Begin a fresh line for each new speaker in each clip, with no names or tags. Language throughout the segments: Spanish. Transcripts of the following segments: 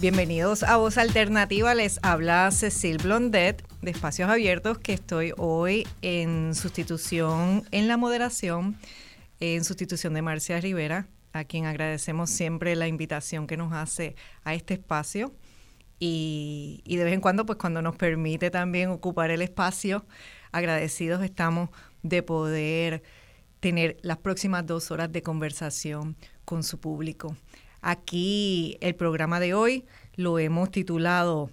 bienvenidos a Voz Alternativa. Les habla Cecil Blondet de Espacios Abiertos, que estoy hoy en sustitución en la moderación, en sustitución de Marcia Rivera, a quien agradecemos siempre la invitación que nos hace a este espacio. Y, de vez en cuando, pues cuando nos permite también ocupar el espacio, agradecidos estamos de poder tener las próximas dos horas de conversación con su público. Aquí el programa de hoy lo hemos titulado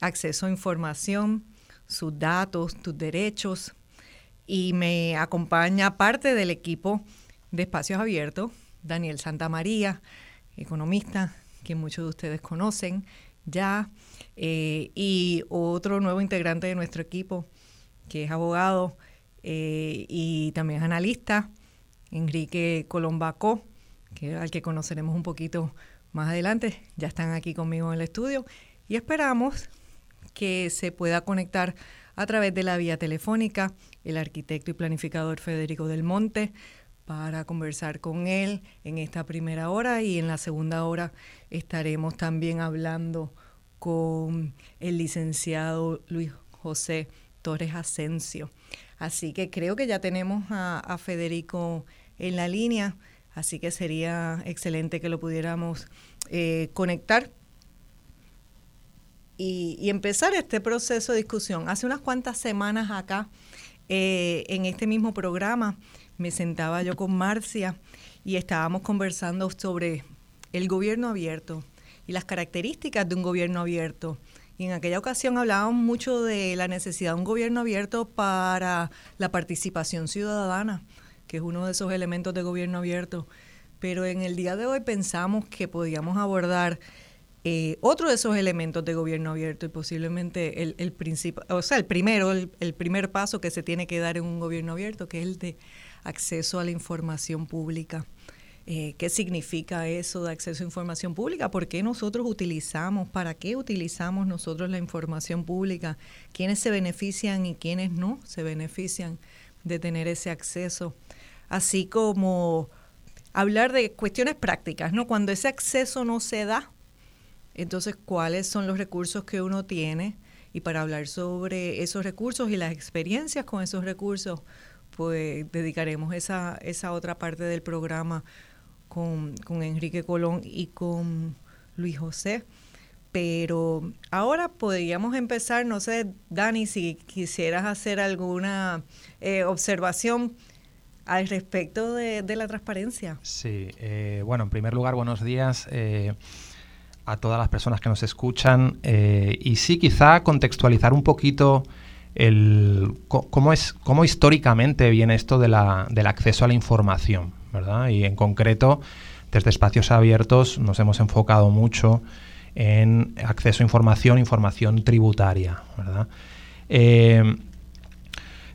Acceso a Información, sus datos, tus derechos. Y me acompaña parte del equipo de Espacios Abiertos, Daniel Santamaría, economista, que muchos de ustedes conocen ya, eh, y otro nuevo integrante de nuestro equipo, que es abogado eh, y también es analista, Enrique Colombacó, que al que conoceremos un poquito más adelante. Ya están aquí conmigo en el estudio y esperamos que se pueda conectar a través de la vía telefónica el arquitecto y planificador Federico del Monte para conversar con él en esta primera hora y en la segunda hora estaremos también hablando con el licenciado Luis José Torres Asensio. Así que creo que ya tenemos a, Federico en la línea, así que sería excelente que lo pudiéramos eh, conectar y, empezar este proceso de discusión. Hace unas cuantas semanas acá, eh, en este mismo programa, me sentaba yo con Marcia y estábamos conversando sobre el gobierno abierto y las características de un gobierno abierto. Y en aquella ocasión hablábamos mucho de la necesidad de un gobierno abierto para la participación ciudadana, que es uno de esos elementos de gobierno abierto. Pero en el día de hoy pensamos que podíamos abordar eh, otro de esos elementos de gobierno abierto y posiblemente el, el principal, o sea, el primero, el, primer paso que se tiene que dar en un gobierno abierto, que es el de acceso a la información pública. Eh, ¿Qué significa eso de acceso a información pública? ¿Por qué nosotros utilizamos, para qué utilizamos nosotros la información pública? ¿Quiénes se benefician y quiénes no se benefician de tener ese acceso? Así como hablar de cuestiones prácticas, ¿no? Cuando ese acceso no se da, entonces, ¿cuáles son los recursos que uno tiene? Y para hablar sobre esos recursos y las experiencias con esos recursos, pues dedicaremos esa, esa otra parte del programa con, con Enrique Colón y con Luis José. Pero ahora podríamos empezar, no sé, Dani, si quisieras hacer alguna eh, observación al respecto de, la transparencia.
Sí, eh, bueno, en primer lugar, buenos días. Eh, a todas las personas que nos escuchan eh, y sí quizá contextualizar un poquito el, cómo, es, cómo históricamente viene esto de la, del acceso a la información, ¿verdad? Y en concreto, desde espacios abiertos nos hemos enfocado mucho en acceso a información, información tributaria, ¿verdad? Eh,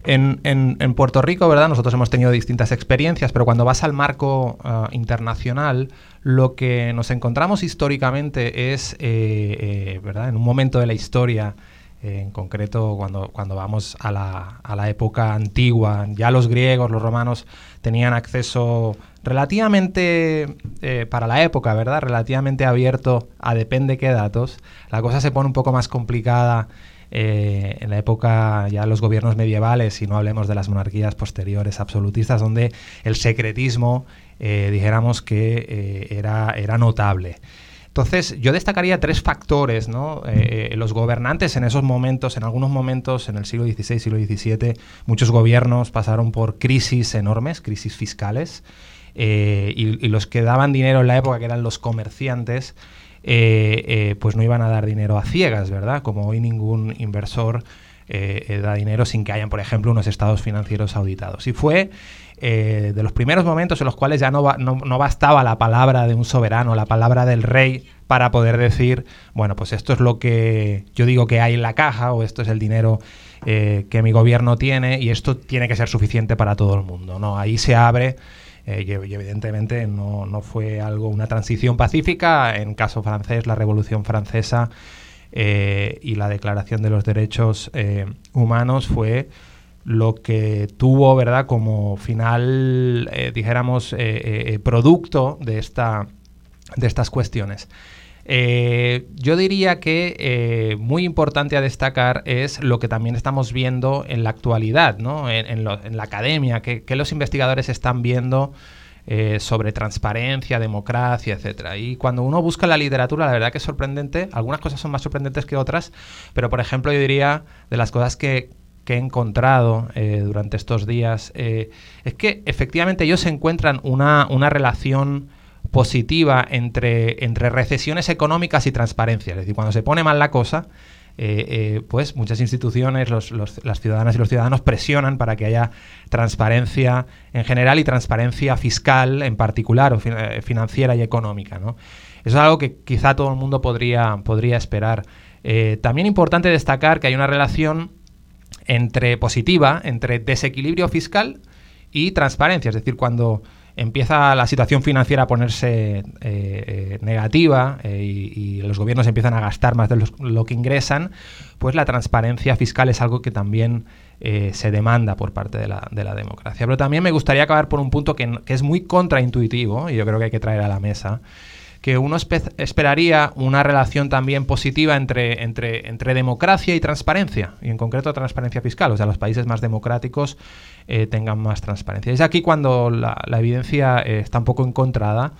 en, Puerto Rico, ¿verdad? Nosotros hemos tenido distintas experiencias, pero cuando vas al marco ah, internacional, lo que nos encontramos históricamente es, eh, eh, ¿verdad? En un momento de la historia, eh, en concreto cuando, cuando vamos a la, a la época antigua, ya los griegos, los romanos tenían acceso relativamente, para la época, ¿verdad? Relativamente abierto a depende qué datos. La cosa se pone un poco más complicada eh, en la época ya los gobiernos medievales, y no hablemos de las monarquías posteriores absolutistas, donde el secretismo, eh, dijéramos que eh, era, era notable. Entonces, yo destacaría tres factores, ¿no? los gobernantes en esos momentos, en algunos momentos, en el siglo XVI, siglo XVII, muchos gobiernos pasaron por crisis enormes, crisis fiscales, y, los que daban dinero en la época, que eran los comerciantes, eh, eh, pues no iban a dar dinero a ciegas, ¿verdad? Como hoy ningún inversor da dinero sin que hayan, por ejemplo, unos estados financieros auditados. Y fue de los primeros momentos en los cuales ya no, no, bastaba la palabra de un soberano, la palabra del rey, para poder decir, bueno, pues esto es lo que yo digo que hay en la caja o esto es el dinero que mi gobierno tiene y esto tiene que ser suficiente para todo el mundo. ¿no? Ahí se abre eh, y, evidentemente no, no, fue algo, una transición pacífica. En caso francés, la Revolución Francesa eh, y la Declaración de los Derechos eh, Humanos fue lo que tuvo, ¿verdad?, como final, dijéramos, producto de, esta, de estas cuestiones. Eh, yo diría que eh, muy importante a destacar es lo que también estamos viendo en la actualidad, ¿no? en, la academia, que, los investigadores están viendo eh, sobre transparencia, democracia, etcétera. Y cuando uno busca la literatura, la verdad que es sorprendente. Algunas cosas son más sorprendentes que otras, pero por ejemplo yo diría de las cosas que, he encontrado durante estos días es que efectivamente ellos encuentran una, una relación positiva entre, entre recesiones económicas y transparencia. Es decir, cuando se pone mal la cosa, eh, eh, pues muchas instituciones, las ciudadanas y los ciudadanos presionan para que haya transparencia en general y transparencia fiscal en particular, o eh, financiera y económica. ¿no? Eso es algo que quizá todo el mundo podría, podría esperar. también importante destacar que hay una relación entre positiva entre desequilibrio fiscal y transparencia. Es decir, cuando empieza la situación financiera a ponerse eh, eh, negativa eh, y, los gobiernos empiezan a gastar más de lo que ingresan, pues la transparencia fiscal es algo que también se demanda por parte de la, democracia. Pero también me gustaría acabar por un punto que, es muy contraintuitivo y yo creo que hay que traer a la mesa, que uno esperaría una relación también positiva entre, entre, entre democracia y transparencia, y en concreto transparencia fiscal, o sea, los países más democráticos eh, tengan más transparencia. Es aquí cuando la, evidencia eh, está un poco encontrada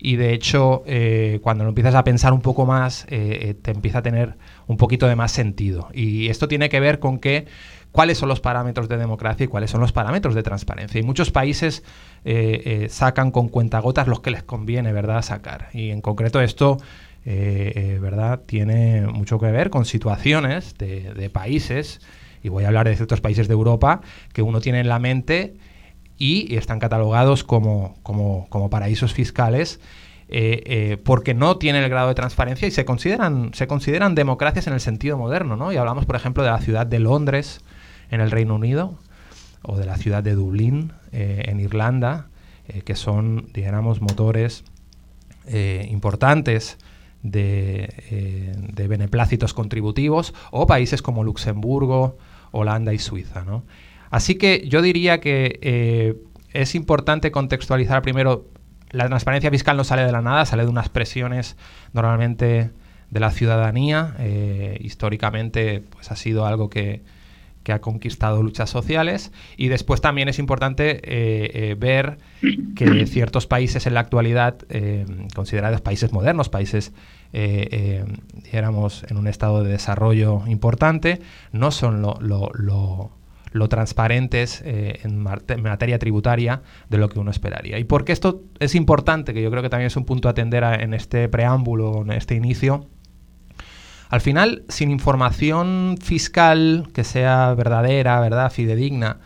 y de hecho eh, cuando lo empiezas a pensar un poco más te empieza a tener un poquito de más sentido. Y esto tiene que ver con que cuáles son los parámetros de democracia y cuáles son los parámetros de transparencia. Y muchos países eh, eh, sacan con cuentagotas los que les conviene, ¿verdad?, sacar. Y en concreto esto, eh, ¿verdad?, tiene mucho que ver con situaciones de, países, y voy a hablar de ciertos países de Europa, que uno tiene en la mente y están catalogados como, como, como paraísos fiscales porque no tienen el grado de transparencia y se consideran, se consideran democracias en el sentido moderno, ¿no? Y hablamos, por ejemplo, de la ciudad de Londres, en el Reino Unido o de la ciudad de Dublín eh, en Irlanda, eh, que son, digamos, motores eh, importantes de, beneplácitos contributivos, o países como Luxemburgo, Holanda y Suiza. Así que yo diría que es importante contextualizar primero, la transparencia fiscal no sale de la nada, sale de unas presiones normalmente de la ciudadanía. históricamente pues, ha sido algo que, que ha conquistado luchas sociales. Y después también es importante eh, eh, ver que ciertos países en la actualidad, eh, considerados países modernos, países, dijéramos, en un estado de desarrollo importante, no son lo, lo, transparentes en, materia tributaria de lo que uno esperaría. Y porque esto es importante, que yo creo que también es un punto a atender en este preámbulo, en este inicio, al final, sin información fiscal que sea verdadera, verdad, fidedigna,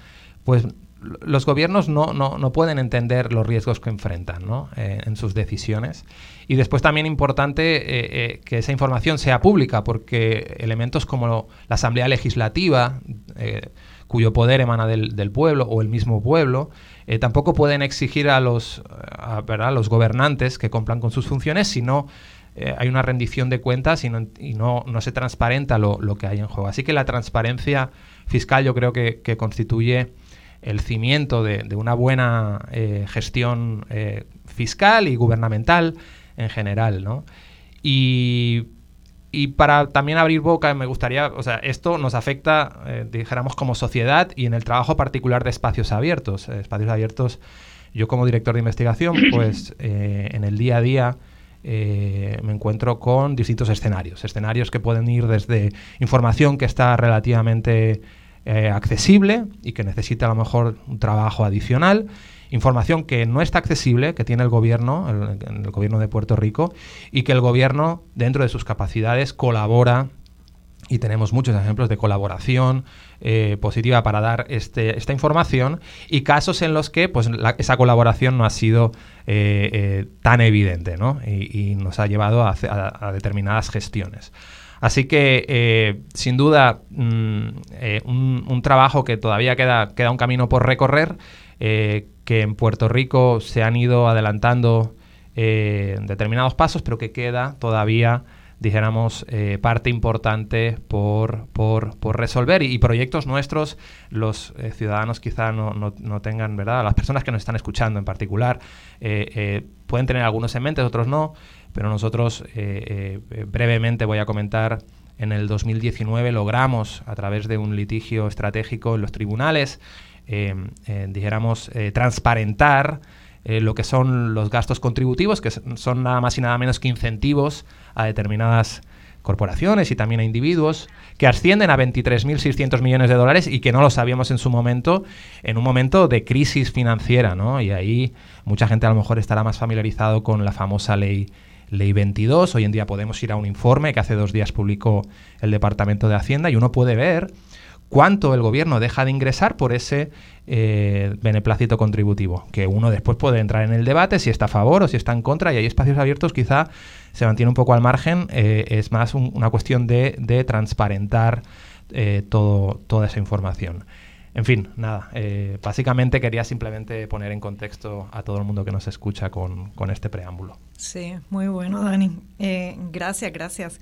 pues los gobiernos no, no, pueden entender los riesgos que enfrentan ¿no? Eh, en sus decisiones. Y después también importante eh, eh, que esa información sea pública, porque elementos como la Asamblea Legislativa, cuyo poder emana del, pueblo o el mismo pueblo, tampoco pueden exigir a los, a los gobernantes que cumplan con sus funciones, sino eh, hay una rendición de cuentas y no, no, se transparenta lo, lo, que hay en juego. Así que la transparencia fiscal yo creo que, que constituye el cimiento de, de una buena eh, gestión eh, fiscal y gubernamental en general, ¿no? Y, y, para también abrir boca, me gustaría, o sea, esto nos afecta, dijéramos, como sociedad y en el trabajo particular de espacios abiertos. espacios abiertos, yo como director de investigación, pues en el día a día eh, me encuentro con distintos escenarios. Escenarios que pueden ir desde información que está relativamente eh, accesible y que necesita a lo mejor un trabajo adicional, información que no está accesible, que tiene el gobierno, el, gobierno de Puerto Rico, y que el gobierno, dentro de sus capacidades, colabora y tenemos muchos ejemplos de colaboración eh, positiva para dar este, esta información y casos en los que pues, esa colaboración no ha sido eh, eh, tan evidente ¿no? y, nos ha llevado a, determinadas gestiones. Así que, sin duda, mm, un, trabajo que todavía queda, queda un camino por recorrer, que en Puerto Rico se han ido adelantando determinados pasos, pero que queda todavía dijéramos, eh, parte importante por, por, por resolver y, proyectos nuestros, los eh, ciudadanos quizá no, no, tengan, ¿verdad? Las personas que nos están escuchando en particular eh, pueden tener algunos en mente, otros no, pero nosotros brevemente voy a comentar, en el 2019 logramos, a través de un litigio estratégico en los tribunales, dijéramos, transparentar eh, lo que son los gastos contributivos, que son nada más y nada menos que incentivos a determinadas corporaciones y también a individuos, que ascienden a 23.600 millones de dólares y que no lo sabíamos en su momento, en un momento de crisis financiera, ¿no? Y ahí mucha gente a lo mejor estará más familiarizado con la famosa ley Ley 22. Hoy en día podemos ir a un informe que hace dos días publicó el Departamento de Hacienda y uno puede ver cuánto el gobierno deja de ingresar por ese eh, beneplácito contributivo, que uno después puede entrar en el debate si está a favor o si está en contra y hay espacios abiertos quizá se mantiene un poco al margen, eh, es más una cuestión de, transparentar eh, todo, toda esa información. En fin, nada, básicamente quería simplemente poner en contexto a todo el mundo que nos escucha con, con este preámbulo.
Sí, muy bueno, Dani. gracias, gracias.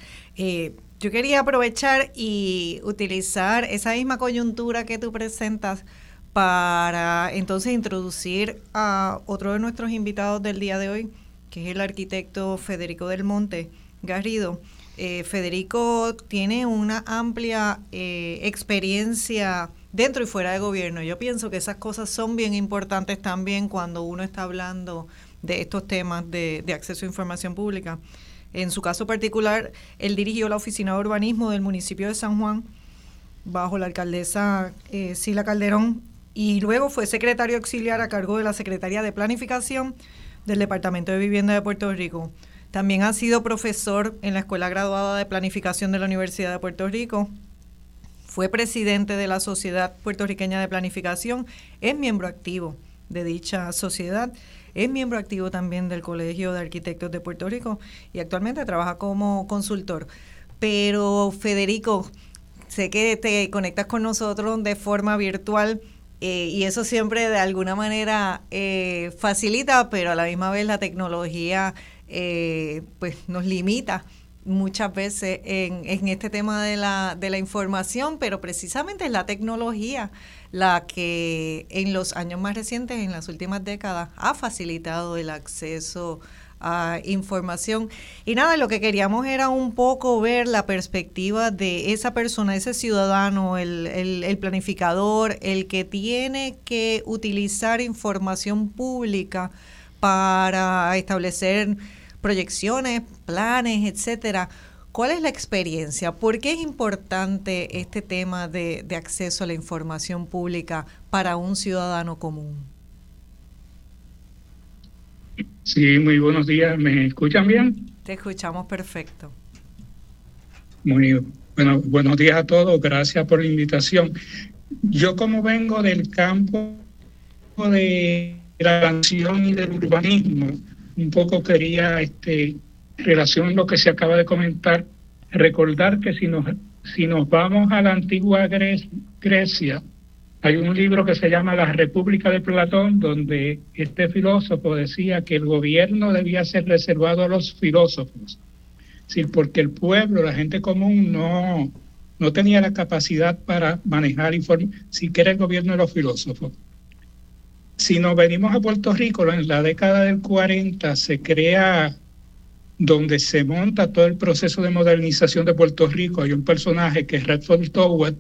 Yo quería aprovechar y utilizar esa misma coyuntura que tú presentas para entonces introducir a otro de nuestros invitados del día de hoy, que es el arquitecto Federico del Monte Garrido. Eh, Federico tiene una amplia eh, experiencia dentro y fuera de gobierno. Yo pienso que esas cosas son bien importantes también cuando uno está hablando de estos temas de acceso a información pública. En su caso particular, él dirigió la Oficina de Urbanismo del municipio de San Juan bajo la alcaldesa eh, Sila Calderón y luego fue secretario auxiliar a cargo de la Secretaría de Planificación del Departamento de Vivienda de Puerto Rico. También ha sido profesor en la Escuela Graduada de Planificación de la Universidad de Puerto Rico. Fue presidente de la Sociedad Puertorriqueña de Planificación. Es miembro activo de dicha sociedad es miembro activo también del Colegio de Arquitectos de Puerto Rico y actualmente trabaja como consultor. Pero Federico, sé que te conectas con nosotros de forma virtual eh, y eso siempre de alguna manera eh, facilita, pero a la misma vez la tecnología eh, pues nos limita muchas veces en, en, este tema de la, de la información, pero precisamente es la tecnología la que en los años más recientes, en las últimas décadas, ha facilitado el acceso a información. Y nada, lo que queríamos era un poco ver la perspectiva de esa persona, ese ciudadano, el, el, planificador, el que tiene que utilizar información pública para establecer proyecciones, planes, etcétera ¿Cuál es la experiencia? ¿Por qué es importante este tema de, acceso a la información pública para un ciudadano común?
Sí, muy buenos días. ¿Me escuchan bien?
Te escuchamos perfecto.
Muy bueno, buenos días a todos. Gracias por la invitación. Yo como vengo del campo de la canción y del urbanismo, un poco quería este, relación a lo que se acaba de comentar, recordar que si nos, si nos vamos a la antigua Grecia, hay un libro que se llama La República de Platón, donde este filósofo decía que el gobierno debía ser reservado a los filósofos, sí, porque el pueblo, la gente común, no, no tenía la capacidad para manejar información, si quiere el gobierno de los filósofos. Si nos venimos a Puerto Rico, en la década del 40 se crea donde se monta todo el proceso de modernización de Puerto Rico, hay un personaje que es Redford Towett,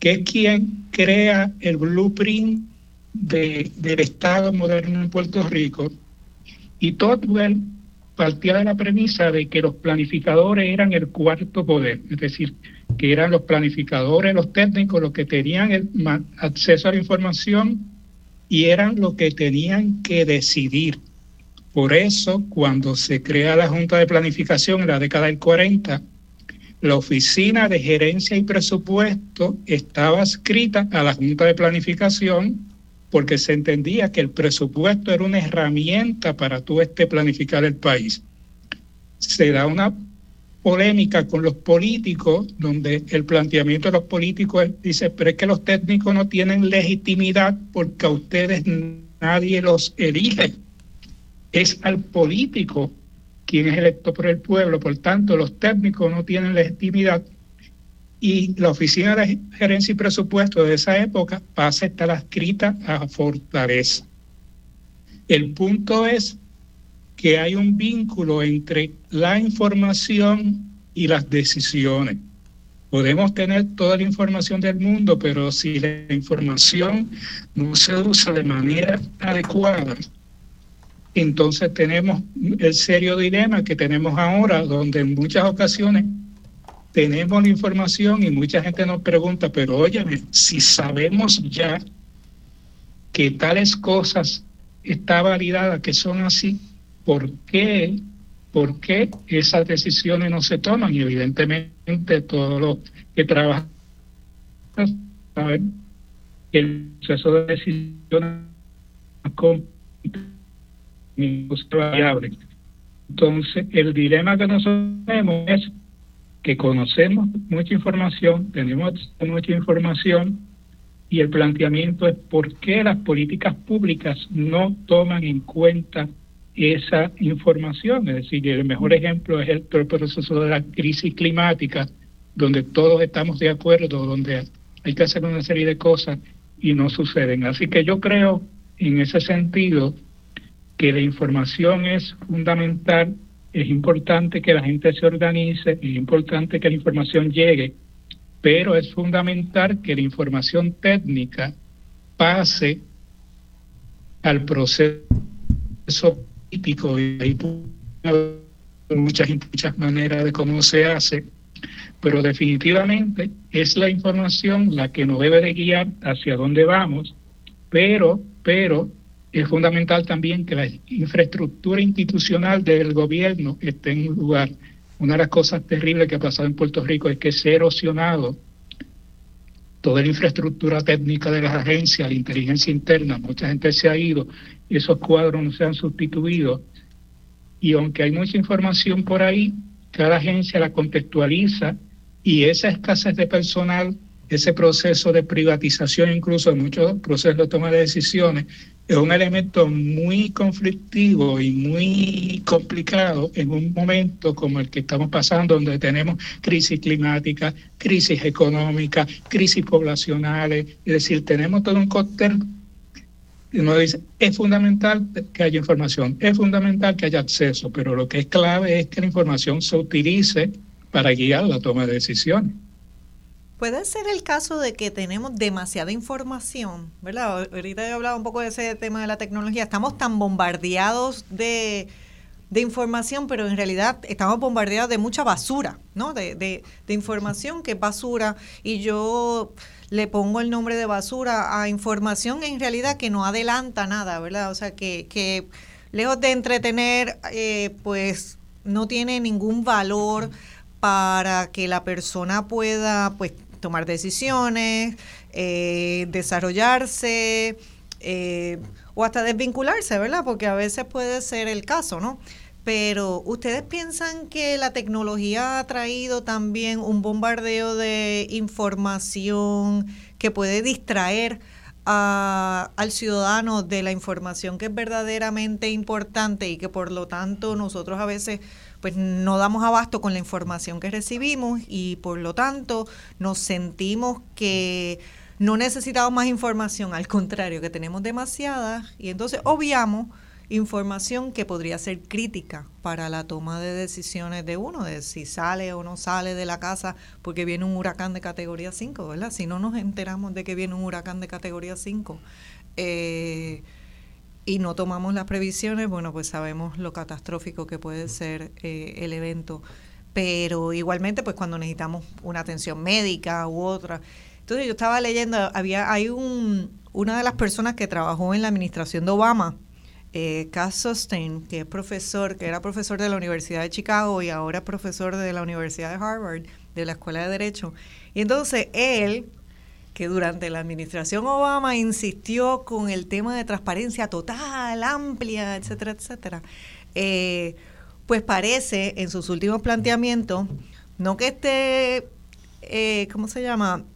que es quien crea el blueprint de, del Estado moderno en Puerto Rico. Y Towell partía de la premisa de que los planificadores eran el cuarto poder, es decir, que eran los planificadores, los técnicos, los que tenían el acceso a la información y eran los que tenían que decidir por eso, cuando se crea la Junta de Planificación en la década del 40, la oficina de gerencia y presupuesto estaba escrita a la Junta de Planificación porque se entendía que el presupuesto era una herramienta para tú este planificar el país. Se da una polémica con los políticos, donde el planteamiento de los políticos dice, pero es que los técnicos no tienen legitimidad porque a ustedes nadie los elige. Es al político quien es electo por el pueblo, por tanto los técnicos no tienen legitimidad y la oficina de gerencia y presupuesto de esa época pasa a estar adscrita a Fortaleza. El punto es que hay un vínculo entre la información y las decisiones. Podemos tener toda la información del mundo, pero si la información no se usa de manera adecuada, entonces tenemos el serio dilema que tenemos ahora, donde en muchas ocasiones tenemos la información y mucha gente nos pregunta, pero óyeme, si sabemos ya que tales cosas está validada, que son así, ¿por qué, por qué esas decisiones no se toman? Y evidentemente todos los que trabajan saben que el proceso de decisiones con variable. Entonces, el dilema que nosotros tenemos es que conocemos mucha información, tenemos mucha información y el planteamiento es por qué las políticas públicas no toman en cuenta esa información. Es decir, el mejor ejemplo es el proceso de la crisis climática, donde todos estamos de acuerdo, donde hay que hacer una serie de cosas y no suceden. Así que yo creo en ese sentido que la información es fundamental es importante que la gente se organice, es importante que la información llegue, pero es fundamental que la información técnica pase al proceso político. Y muchas, muchas maneras de cómo se hace, pero definitivamente es la información la que nos debe de guiar hacia dónde vamos, pero, pero es fundamental también que la infraestructura institucional del gobierno esté en lugar. Una de las cosas terribles que ha pasado en Puerto Rico es que se ha erosionado toda la infraestructura técnica de las agencias, la inteligencia interna, mucha gente se ha ido, y esos cuadros no se han sustituido. Y aunque hay mucha información por ahí, cada agencia la contextualiza y esa escasez de personal, ese proceso de privatización, incluso en muchos procesos de toma de decisiones, es un elemento muy conflictivo y muy complicado en un momento como el que estamos pasando, donde tenemos crisis climática, crisis económica, crisis poblacionales, es decir, tenemos todo un cóctel uno dice, es fundamental que haya información, es fundamental que haya acceso, pero lo que es clave es que la información se utilice para guiar la toma de decisiones.
Puede ser el caso de que tenemos demasiada información, ¿verdad? Ahorita he hablado un poco de ese tema de la tecnología. Estamos tan bombardeados de, información, pero en realidad estamos bombardeados de mucha basura, ¿no? De, de, de, información que es basura. Y yo le pongo el nombre de basura a información en realidad que no adelanta nada, ¿verdad? O sea, que, que lejos de entretener, eh, pues no tiene ningún valor para que la persona pueda, pues, tomar decisiones, eh, desarrollarse eh, o hasta desvincularse, ¿verdad? Porque a veces puede ser el caso, ¿no? Pero ¿ustedes piensan que la tecnología ha traído también un bombardeo de información que puede distraer al ciudadano de la información que es verdaderamente importante y que por lo tanto nosotros a veces pues no damos abasto con la información que recibimos y por lo tanto nos sentimos que no necesitamos más información, al contrario, que tenemos demasiada y entonces obviamos información que podría ser crítica para la toma de decisiones de uno, de si sale o no sale de la casa porque viene un huracán de categoría 5, ¿verdad? Si no nos enteramos de que viene un huracán de categoría 5, eh, y no tomamos las previsiones, bueno, pues sabemos lo catastrófico que puede ser eh, el evento. Pero igualmente, pues cuando necesitamos una atención médica u otra. Entonces yo estaba leyendo, había, hay un, una de las personas que trabajó en la administración de Obama, eh, Cass Sustain, que es profesor, que era profesor de la Universidad de Chicago y ahora profesor de la Universidad de Harvard, de la Escuela de Derecho. Y entonces él, que durante la administración Obama insistió con el tema de transparencia total, amplia, etcétera, etcétera, eh, pues parece en sus últimos planteamientos, no que esté, eh, ¿cómo se llama?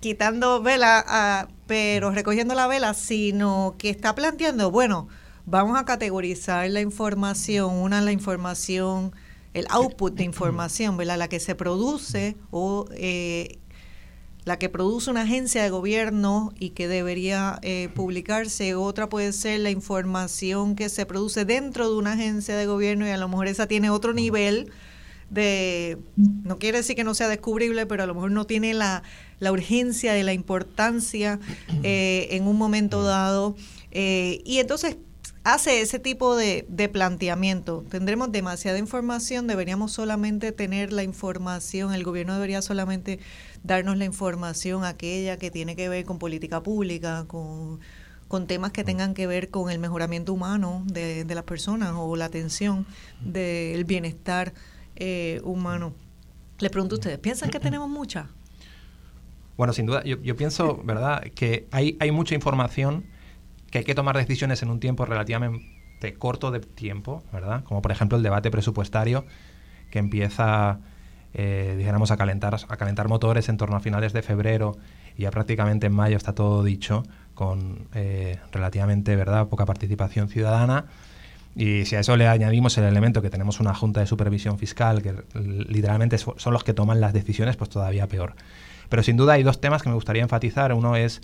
Quitando vela, pero recogiendo la vela, sino que está planteando, bueno, vamos a categorizar la información, una la información, el output de información, ¿verdad? La que se produce o eh, la que produce una agencia de gobierno y que debería eh, publicarse, otra puede ser la información que se produce dentro de una agencia de gobierno y a lo mejor esa tiene otro nivel de, no quiere decir que no sea descubrible, pero a lo mejor no tiene la, la urgencia de la importancia eh, en un momento dado. y entonces hace ese tipo de, planteamiento. Tendremos demasiada información, deberíamos solamente tener la información, el gobierno debería solamente darnos la información aquella que tiene que ver con política pública, con, temas que tengan que ver con el mejoramiento humano de, las personas o la atención del bienestar eh, humano. Le pregunto a ustedes, ¿piensan que tenemos mucha?
Bueno, sin duda, yo, pienso, ¿verdad?, que hay, hay mucha información que hay que tomar decisiones en un tiempo relativamente corto de tiempo, ¿verdad? Como por ejemplo el debate presupuestario que empieza, eh, a calentar, a calentar motores en torno a finales de febrero y ya prácticamente en mayo está todo dicho, con eh, relativamente, ¿verdad?, poca participación ciudadana. Y si a eso le añadimos el elemento que tenemos una junta de supervisión fiscal, que literalmente son los que toman las decisiones, pues todavía peor. Pero sin duda hay dos temas que me gustaría enfatizar. Uno es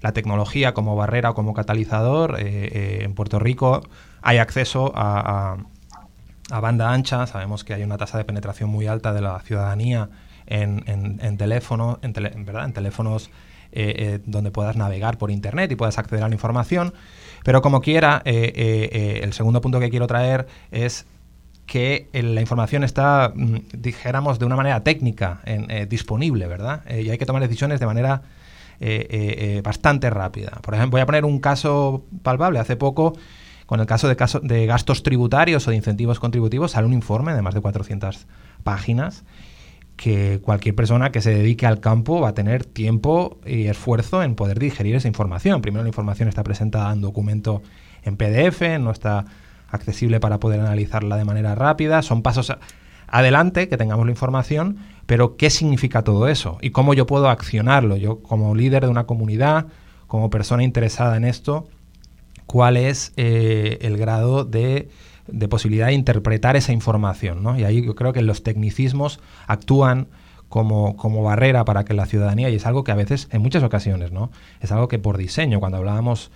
la tecnología como barrera o como catalizador. Eh, eh, en Puerto Rico hay acceso a, banda ancha, sabemos que hay una tasa de penetración muy alta de la ciudadanía en, en, teléfonos, en, ¿verdad? en teléfonos eh, donde puedas navegar por Internet y puedas acceder a la información. Pero como quiera, el segundo punto que quiero traer es que la información está, mm, dijéramos, de una manera técnica disponible, ¿verdad? y hay que tomar decisiones de manera eh, eh, eh, bastante rápida. Por ejemplo, voy a poner un caso palpable. Hace poco, con el caso de, caso de gastos tributarios o de incentivos contributivos, sale un informe de más de 400 páginas que cualquier persona que se dedique al campo va a tener tiempo y esfuerzo en poder digerir esa información. Primero la información está presentada en documento en PDF, no está accesible para poder analizarla de manera rápida. Son pasos adelante que tengamos la información, pero ¿qué significa todo eso? ¿Y cómo yo puedo accionarlo? Yo como líder de una comunidad, como persona interesada en esto, ¿cuál es eh, el grado de, posibilidad de interpretar esa información? Y ahí yo creo que los tecnicismos actúan como, barrera para que la ciudadanía, y es algo que a veces, en muchas ocasiones, ¿no? Es algo que por diseño, cuando hablábamos,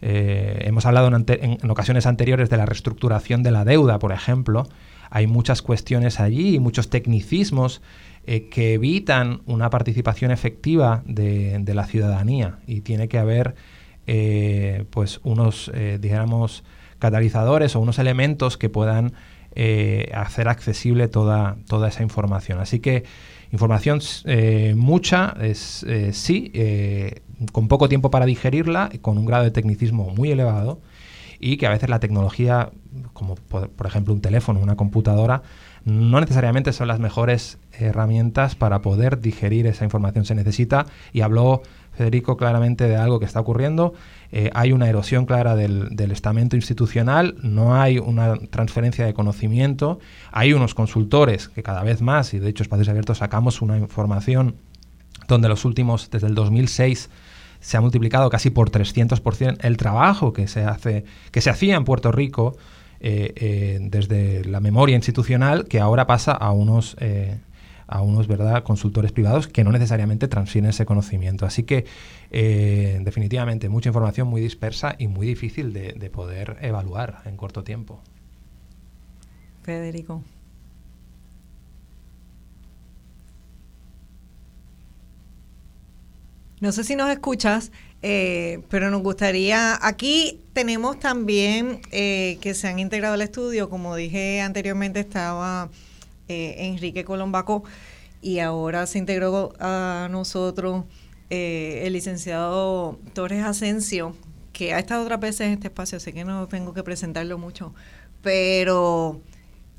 eh, hemos hablado en, ocasiones anteriores de la reestructuración de la deuda, por ejemplo, hay muchas cuestiones allí y muchos tecnicismos eh, que evitan una participación efectiva de, la ciudadanía y tiene que haber eh, pues unos, eh, digamos, catalizadores o unos elementos que puedan hacer accesible toda, toda esa información. Así que información mucha, es, sí, con poco tiempo para digerirla, con un grado de tecnicismo muy elevado y que a veces la tecnología, como por, por ejemplo un teléfono, una computadora, no necesariamente son las mejores herramientas para poder digerir esa información. Se necesita, y habló Federico claramente de algo que está ocurriendo, eh, hay una erosión clara del, estamento institucional, no hay una transferencia de conocimiento, hay unos consultores que cada vez más, y de hecho Espacios Abiertos sacamos una información donde los últimos, desde el 2006, se ha multiplicado casi por 300% el trabajo que se hace, que se hacía en Puerto Rico eh, eh, desde la memoria institucional que ahora pasa a unos, eh, a unos ¿verdad? consultores privados que no necesariamente transfieren ese conocimiento. Así que definitivamente mucha información muy dispersa y muy difícil de, de poder evaluar en corto tiempo.
Federico. No sé si nos escuchas. Eh, pero nos gustaría, aquí tenemos también eh, que se han integrado al estudio, como dije anteriormente estaba eh, Enrique Colombaco y ahora se integró a nosotros el licenciado Torres Asensio, que ha estado otras veces en este espacio, así que no tengo que presentarlo mucho, pero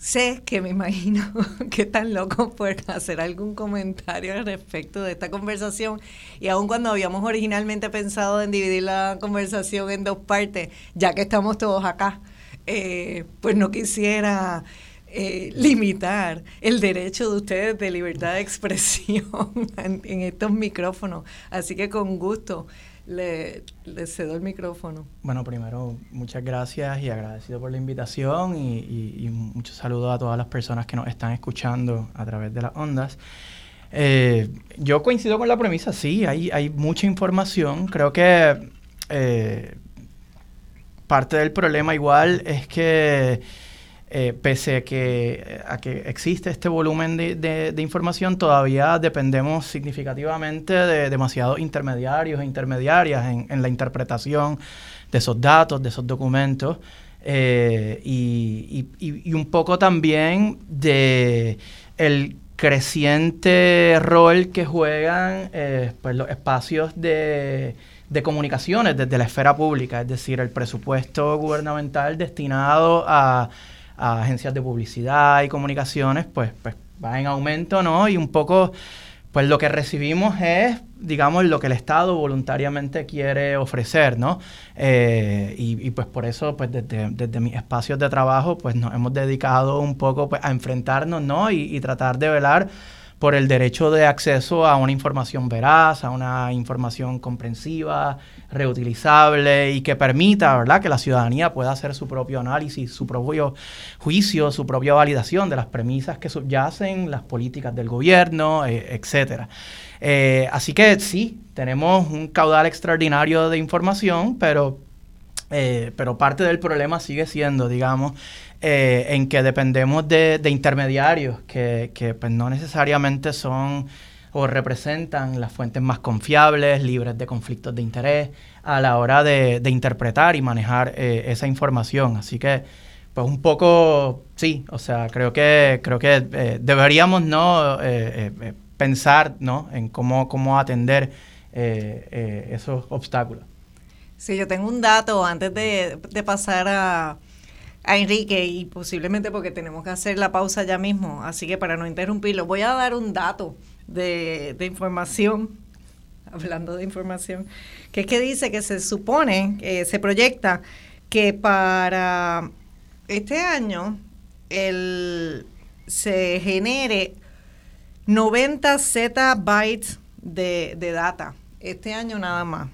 sé que me imagino que están locos por hacer algún comentario al respecto de esta conversación. Y aun cuando habíamos originalmente pensado en dividir la conversación en dos partes, ya que estamos todos acá, eh, pues no quisiera eh, limitar el derecho de ustedes de libertad de expresión en estos micrófonos. Así que con gusto le, cedo el micrófono.
Bueno, primero, muchas gracias y agradecido por la invitación y, muchos saludos a todas las personas que nos están escuchando a través de las ondas. Eh, yo coincido con la premisa, sí, hay, mucha información. Creo que eh, parte del problema igual es que eh, pese a que, a que existe este volumen de, información, todavía dependemos significativamente de demasiados intermediarios e intermediarias en, la interpretación de esos datos, de esos documentos, eh, y, un poco también de el creciente rol que juegan eh, pues los espacios de, de comunicaciones desde la esfera pública, es decir, el presupuesto gubernamental destinado a a agencias de publicidad y comunicaciones, pues, pues va en aumento, ¿no? Y un poco, pues lo que recibimos es, digamos, lo que el Estado voluntariamente quiere ofrecer, ¿no? Eh, y, pues por eso, pues desde, desde, mis espacios de trabajo, pues nos hemos dedicado un poco pues, a enfrentarnos, ¿no? Y, y tratar de velar por el derecho de acceso a una información veraz, a una información comprensiva, reutilizable y que permita, ¿verdad?, que la ciudadanía pueda hacer su propio análisis, su propio juicio, su propia validación de las premisas que subyacen, las políticas del gobierno, eh, etcétera. Eh, así que sí, tenemos un caudal extraordinario de información, pero eh, pero parte del problema sigue siendo, digamos, eh, en que dependemos de, intermediarios que, pues, no necesariamente son o representan las fuentes más confiables, libres de conflictos de interés, a la hora de, interpretar y manejar eh, esa información. Así que, pues un poco, sí, o sea, creo que, creo que eh, deberíamos no pensar ¿no? en cómo, cómo atender esos obstáculos.
Sí, yo tengo un dato antes de pasar a, a Enrique y posiblemente porque tenemos que hacer la pausa ya mismo, así que para no interrumpirlo, voy a dar un dato de, información, hablando de información, que es que dice que se supone, se proyecta que para este año el, se genere 90 zettabytes de, de data, este año nada más.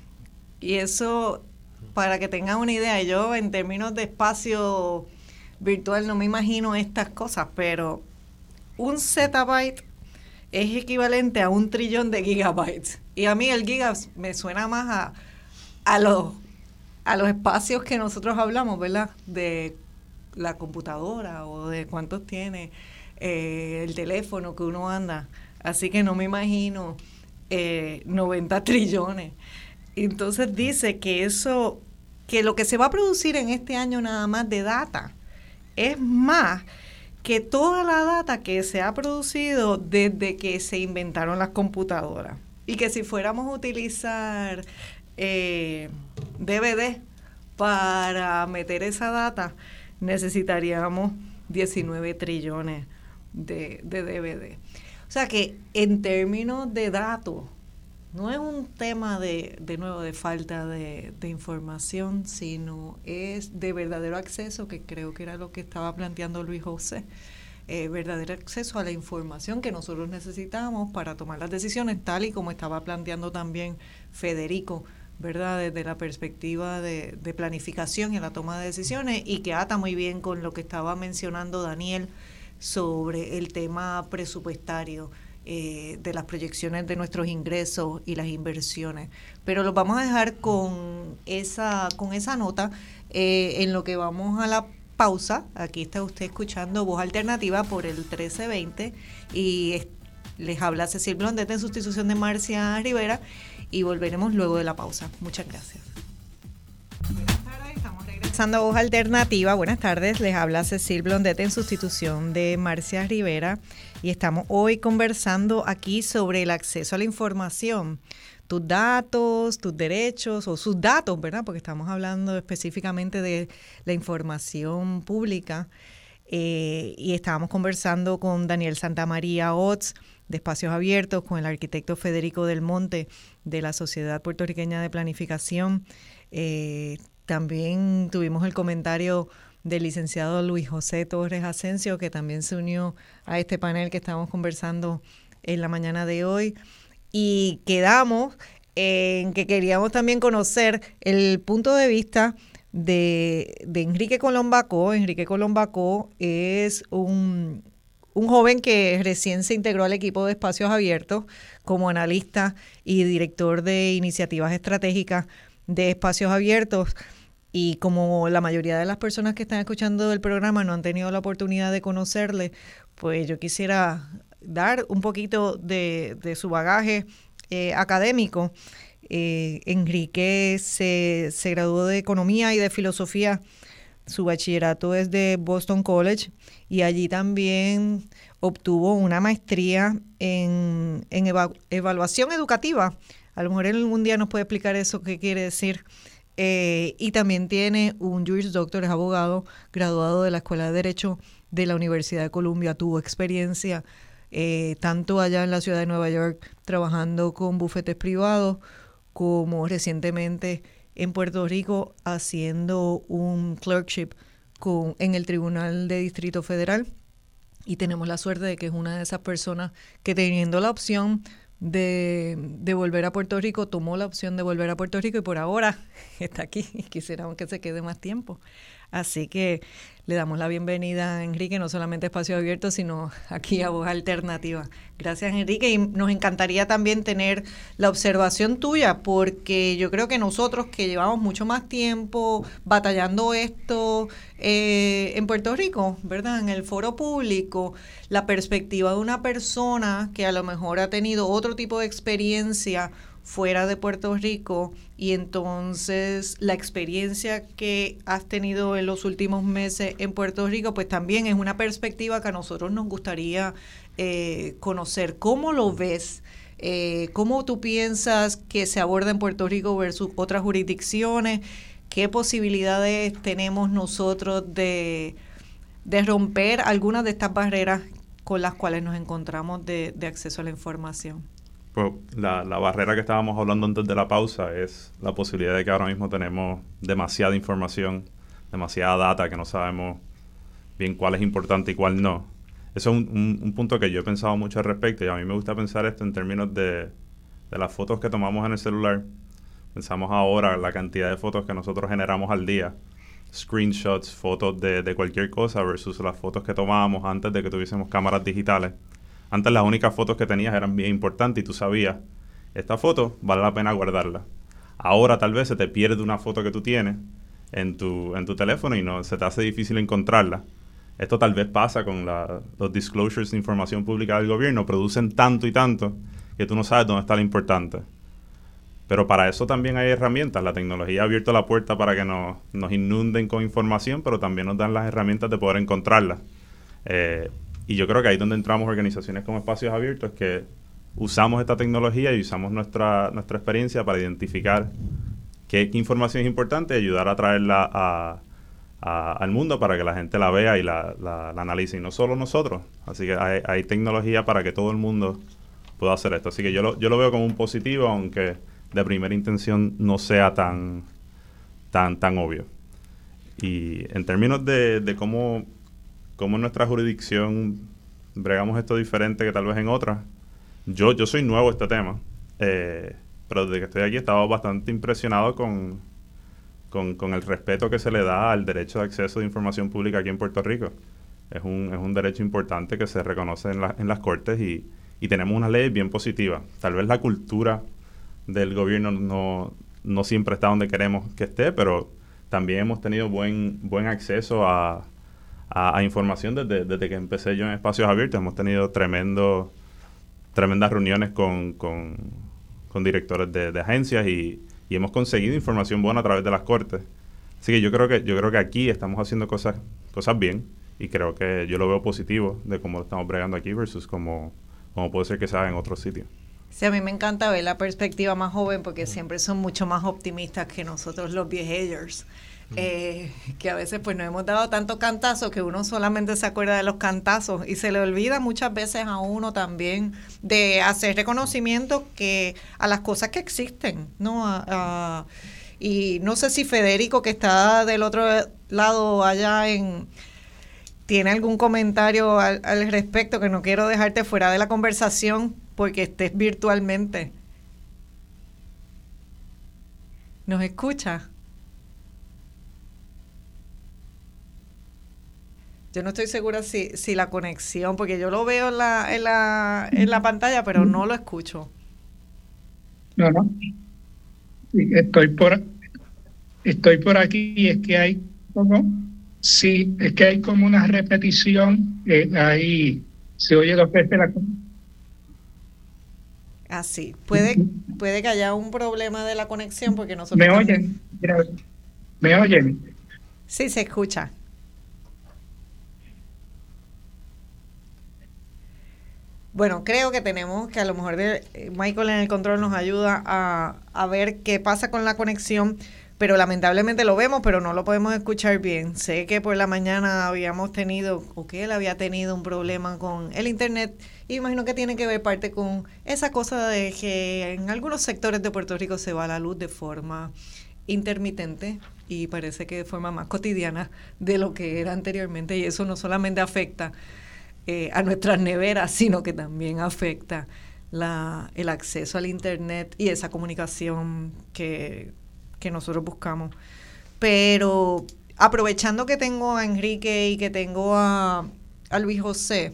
Y eso para que tengan una idea, yo en términos de espacio virtual no me imagino estas cosas, pero un zettabyte es equivalente a un trillón de gigabytes. Y a mí el giga me suena más a, a, los, a los espacios que nosotros hablamos, ¿verdad? De la computadora o de cuántos tiene eh, el teléfono que uno anda. Así que no me imagino 90 eh, trillones. Entonces dice que eso que lo que se va a producir en este año nada más de data es más que toda la data que se ha producido desde que se inventaron las computadoras. Y que si fuéramos a utilizar eh, DVD para meter esa data, necesitaríamos 19 trillones de DVD. O sea que en términos de datos, no es un tema de, de nuevo, de falta de, información, sino es de verdadero acceso, que creo que era lo que estaba planteando Luis José, eh, verdadero acceso a la información que nosotros necesitamos para tomar las decisiones, tal y como estaba planteando también Federico, ¿verdad? Desde la perspectiva de, de planificación y la toma de decisiones, y que ata muy bien con lo que estaba mencionando Daniel sobre el tema presupuestario eh, de las proyecciones de nuestros ingresos y las inversiones. Pero los vamos a dejar con esa, con esa nota eh, en lo que vamos a la pausa. Aquí está usted escuchando Voz Alternativa por el 1320 y les habla Cecil Blondet en sustitución de Marcia Rivera y volveremos luego de la pausa. Muchas gracias. Buenas tardes, estamos regresando a Voz Alternativa. Buenas tardes, les habla Cecil Blondet en sustitución de Marcia Rivera y estamos hoy conversando aquí sobre el acceso a la información, tus datos, tus derechos o sus datos, ¿verdad? Porque estamos hablando específicamente de la información pública. Eh, y estábamos conversando con Daniel Santamaría Ots de Espacios Abiertos, con el arquitecto Federico del Monte de la Sociedad Puertorriqueña de Planificación. Eh, también tuvimos el comentario del licenciado Luis José Torres Asensio, que también se unió a este panel que estamos conversando en la mañana de hoy. Y quedamos en que queríamos también conocer el punto de vista de, Enrique Colombaco. Enrique Colombaco es un, un joven que recién se integró al equipo de espacios abiertos como analista y director de iniciativas estratégicas de espacios abiertos. Y como la mayoría de las personas que están escuchando el programa no han tenido la oportunidad de conocerle, pues yo quisiera dar un poquito de, su bagaje eh, académico. Eh, Enrique se, se graduó de Economía y de Filosofía. Su bachillerato es de Boston College y allí también obtuvo una maestría en, en evaluación educativa. A lo mejor él algún día nos puede explicar eso, qué quiere decir. Eh, y también tiene un Juris Doctor, es abogado, graduado de la Escuela de Derecho de la Universidad de Columbia. Tuvo experiencia eh, tanto allá en la ciudad de Nueva York trabajando con bufetes privados como recientemente en Puerto Rico haciendo un clerkship con, en el Tribunal de Distrito Federal. Y tenemos la suerte de que es una de esas personas que teniendo la opción de, de, volver a Puerto Rico, tomó la opción de volver a Puerto Rico y por ahora está aquí y quisiéramos que se quede más tiempo. Así que le damos la bienvenida a Enrique, no solamente a Espacio Abierto, sino aquí a Voz Alternativa. Gracias, Enrique. Y nos encantaría también tener la observación tuya, porque yo creo que nosotros que llevamos mucho más tiempo batallando esto eh, en Puerto Rico, ¿verdad? En el foro público, la perspectiva de una persona que a lo mejor ha tenido otro tipo de experiencia fuera de Puerto Rico y entonces la experiencia que has tenido en los últimos meses en Puerto Rico, pues también es una perspectiva que a nosotros nos gustaría eh, conocer. ¿Cómo lo ves? Eh, ¿Cómo tú piensas que se aborda en Puerto Rico versus otras jurisdicciones? ¿Qué posibilidades tenemos nosotros de, de romper algunas de estas barreras con las cuales nos encontramos de acceso a la información?
La, barrera que estábamos hablando antes de la pausa es la posibilidad de que ahora mismo tenemos demasiada información, demasiada data que no sabemos bien cuál es importante y cuál no. Eso es un, un, punto que yo he pensado mucho al respecto y a mí me gusta pensar esto en términos de, de las fotos que tomamos en el celular. Pensamos ahora la cantidad de fotos que nosotros generamos al día, screenshots, fotos de, de cualquier cosa versus las fotos que tomábamos antes de que tuviésemos cámaras digitales antes las únicas fotos que tenías eran bien importantes y tú sabías, esta foto vale la pena guardarla. Ahora tal vez se te pierde una foto que tú tienes en tu, en tu teléfono y no se te hace difícil encontrarla. Esto tal vez pasa con los disclosures de información pública del gobierno, producen tanto y tanto que tú no sabes dónde está lo importante. Pero para eso también hay herramientas. La tecnología ha abierto la puerta para que nos, nos inunden con información, pero también nos dan las herramientas de poder encontrarla. Eh, y yo creo que ahí es donde entramos organizaciones como Espacios Abiertos, que usamos esta tecnología y usamos nuestra, nuestra experiencia para identificar qué, información es importante y ayudar a traerla al mundo para que la gente la vea y la, la, analice, y no solo nosotros. Así que hay, hay, tecnología para que todo el mundo pueda hacer esto. Así que yo lo, yo lo veo como un positivo, aunque de primera intención no sea tan, tan, tan obvio. Y en términos de, de cómo cómo en nuestra jurisdicción bregamos esto diferente que tal vez en otras. Yo, yo soy nuevo a este tema, eh, pero desde que estoy aquí he estado bastante impresionado con, con, el respeto que se le da al derecho de acceso de información pública aquí en Puerto Rico. Es un, es un derecho importante que se reconoce en, en las cortes y, y tenemos una ley bien positiva. Tal vez la cultura del gobierno no, no siempre está donde queremos que esté, pero también hemos tenido buen, buen acceso a, a, información desde, desde, que empecé yo en espacios abiertos. Hemos tenido tremendo, tremendas reuniones con, con, directores de, agencias y, y, hemos conseguido información buena a través de las cortes. Así que yo creo que, yo creo que aquí estamos haciendo cosas, cosas bien y creo que yo lo veo positivo de cómo estamos bregando aquí versus como, como puede ser que se haga en otros sitios.
Sí, a mí me encanta ver la perspectiva más joven porque siempre son mucho más optimistas que nosotros los viejers. Eh, que a veces pues nos hemos dado tantos cantazos que uno solamente se acuerda de los cantazos y se le olvida muchas veces a uno también de hacer reconocimiento que a las cosas que existen, ¿no? y no sé si Federico que está del otro lado allá en tiene algún comentario al, al respecto que no quiero dejarte fuera de la conversación porque estés virtualmente. ¿Nos escucha? Yo no estoy segura si, si la conexión, porque yo lo veo en la, en la, en la pantalla, pero no lo escucho.
No, no. Estoy por, estoy por aquí y es que hay como, sí, es que hay como una repetición, eh, ahí se oye dos veces la
Así. Puede, puede que haya un problema de la conexión porque nosotros...
¿Me oyen? ¿Me oyen?
Sí, se escucha. Bueno, creo que tenemos que a lo mejor de, eh, Michael en el control nos ayuda a, a ver qué pasa con la conexión pero lamentablemente lo vemos, pero no lo podemos escuchar bien. Sé que por la mañana habíamos tenido, o que él había tenido un problema con el Internet, y imagino que tiene que ver parte con esa cosa de que en algunos sectores de Puerto Rico se va la luz de forma intermitente y parece que de forma más cotidiana de lo que era anteriormente, y eso no solamente afecta a nuestras neveras, sino que también afecta el acceso al Internet y esa comunicación que que nosotros buscamos. Pero aprovechando que tengo a Enrique y que tengo a, Luis José,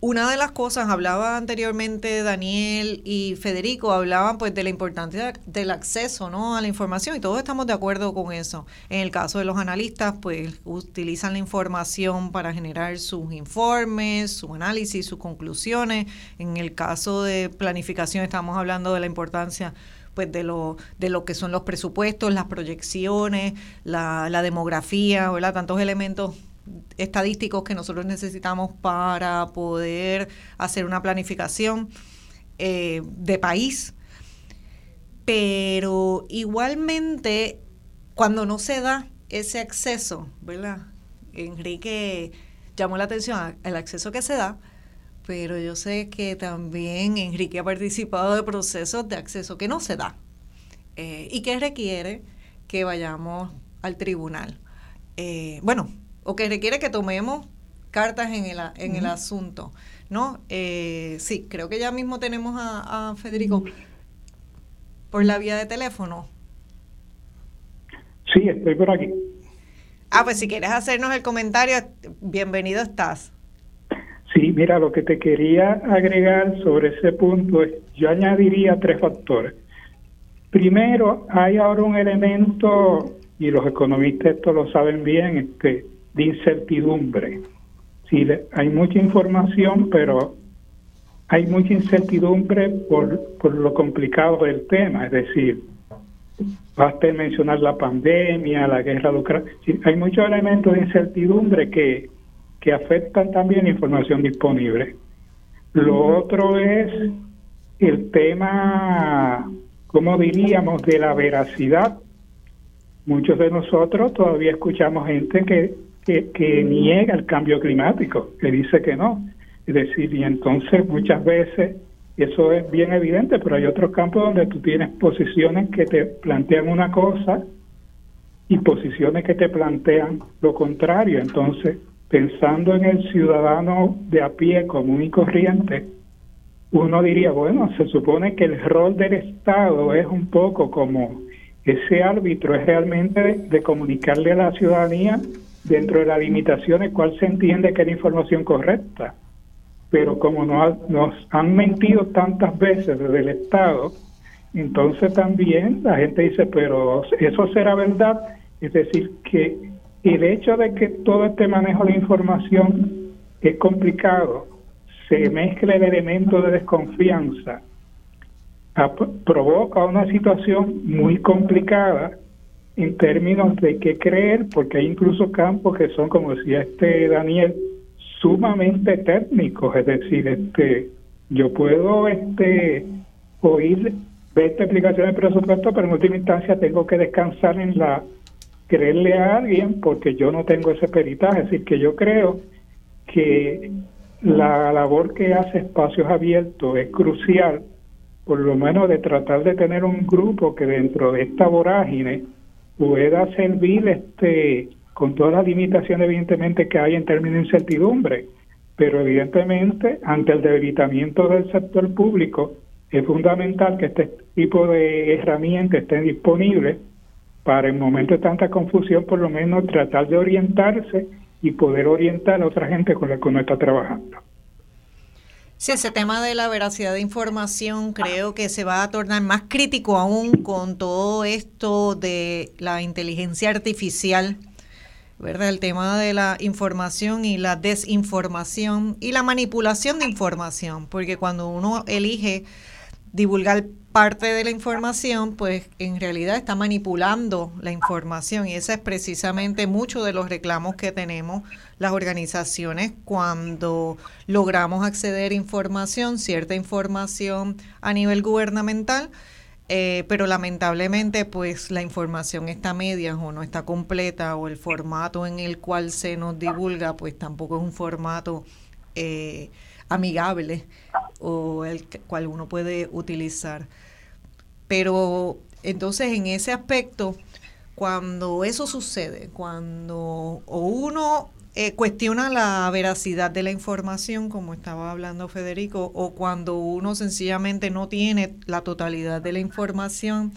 una de las cosas, hablaba anteriormente Daniel y Federico, hablaban pues de la importancia del acceso ¿no? a la información y todos estamos de acuerdo con eso. En el caso de los analistas, pues utilizan la información para generar sus informes, su análisis, sus conclusiones. En el caso de planificación estamos hablando de la importancia pues de lo, de lo que son los presupuestos, las proyecciones, la, la demografía, ¿verdad? Tantos elementos estadísticos que nosotros necesitamos para poder hacer una planificación eh, de país. Pero igualmente, cuando no se da ese acceso, ¿verdad? Enrique llamó la atención al acceso que se da, pero yo sé que también Enrique ha participado de procesos de acceso que no se da eh, y que requiere que vayamos al tribunal. Eh, bueno, o que requiere que tomemos cartas en el, en el asunto, ¿no? Eh, sí, creo que ya mismo tenemos a, a Federico por la vía de teléfono.
Sí, estoy por aquí.
Ah, pues si quieres hacernos el comentario, bienvenido estás.
Sí, mira, lo que te quería agregar sobre ese punto es, yo añadiría tres factores. Primero, hay ahora un elemento, y los economistas esto lo saben bien, este, de incertidumbre. Sí, hay mucha información, pero hay mucha incertidumbre por, por lo complicado del tema, es decir, basta mencionar la pandemia, la guerra de Ucrania, hay muchos elementos de incertidumbre que que afectan también la información disponible. Lo otro es el tema, como diríamos, de la veracidad. Muchos de nosotros todavía escuchamos gente que, que, niega el cambio climático, que dice que no. Es decir, y entonces muchas veces eso es bien evidente, pero hay otros campos donde tú tienes posiciones que te plantean una cosa y posiciones que te plantean lo contrario. Entonces, pensando en el ciudadano de a pie común y corriente, uno diría, bueno, se supone que el rol del Estado es un poco como ese árbitro, es realmente de, comunicarle a la ciudadanía dentro de las limitaciones cuál se entiende que es la información correcta. Pero como nos han mentido tantas veces desde el Estado, entonces también la gente dice, pero eso será verdad. Es decir, que el hecho de que todo este manejo de información es complicado, se mezcla el elemento de desconfianza, provoca una situación muy complicada en términos de qué creer, porque hay incluso campos que son, como decía este Daniel, sumamente técnicos, es decir, este
Yo puedo este oír 20 explicaciones de presupuesto, pero en última instancia tengo que descansar en la creerle a alguien porque yo no tengo ese peritaje. Es decir, que yo creo que la labor que hace Espacios Abiertos es crucial, por lo menos de tratar de tener un grupo que dentro de esta vorágine pueda servir este con todas las limitaciones evidentemente que hay en términos de incertidumbre, pero evidentemente ante el debilitamiento del sector público es fundamental que este tipo de herramientas estén disponibles para en momentos de tanta confusión por lo menos tratar de orientarse y poder orientar a otra gente con la que uno está trabajando.
Sí, ese tema de la veracidad de información creo que se va a tornar más crítico aún con todo esto de la inteligencia artificial, ¿verdad? El tema de la información y la desinformación y la manipulación de información, porque cuando uno elige divulgar parte de la información, pues en realidad está manipulando la información y ese es precisamente mucho de los reclamos que tenemos las organizaciones cuando logramos acceder a información, cierta información a nivel gubernamental, eh, pero lamentablemente pues la información está media o no está completa o el formato en el cual se nos divulga pues tampoco es un formato eh, amigable o el cual uno puede utilizar. Pero entonces en ese aspecto, cuando eso sucede, cuando uno eh, cuestiona la veracidad de la información, como estaba hablando Federico, o cuando uno sencillamente no tiene la totalidad de la información,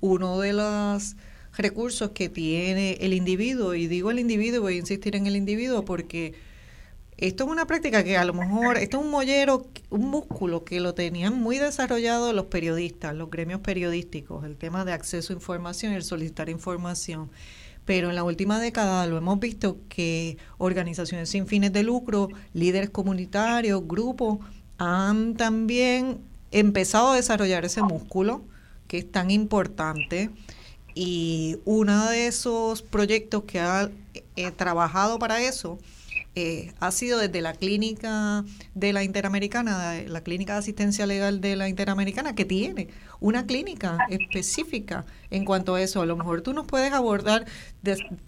uno de los recursos que tiene el individuo, y digo el individuo, voy a insistir en el individuo porque esto es una práctica que a lo mejor, esto es un mollero, un músculo que lo tenían muy desarrollado los periodistas, los gremios periodísticos, el tema de acceso a información y el solicitar información. Pero en la última década lo hemos visto que organizaciones sin fines de lucro, líderes comunitarios, grupos, han también empezado a desarrollar ese músculo que es tan importante. Y uno de esos proyectos que ha eh, trabajado para eso eh, ha sido desde la clínica de la Interamericana, la clínica de asistencia legal de la Interamericana, que tiene una clínica específica en cuanto a eso. A lo mejor tú nos puedes abordar,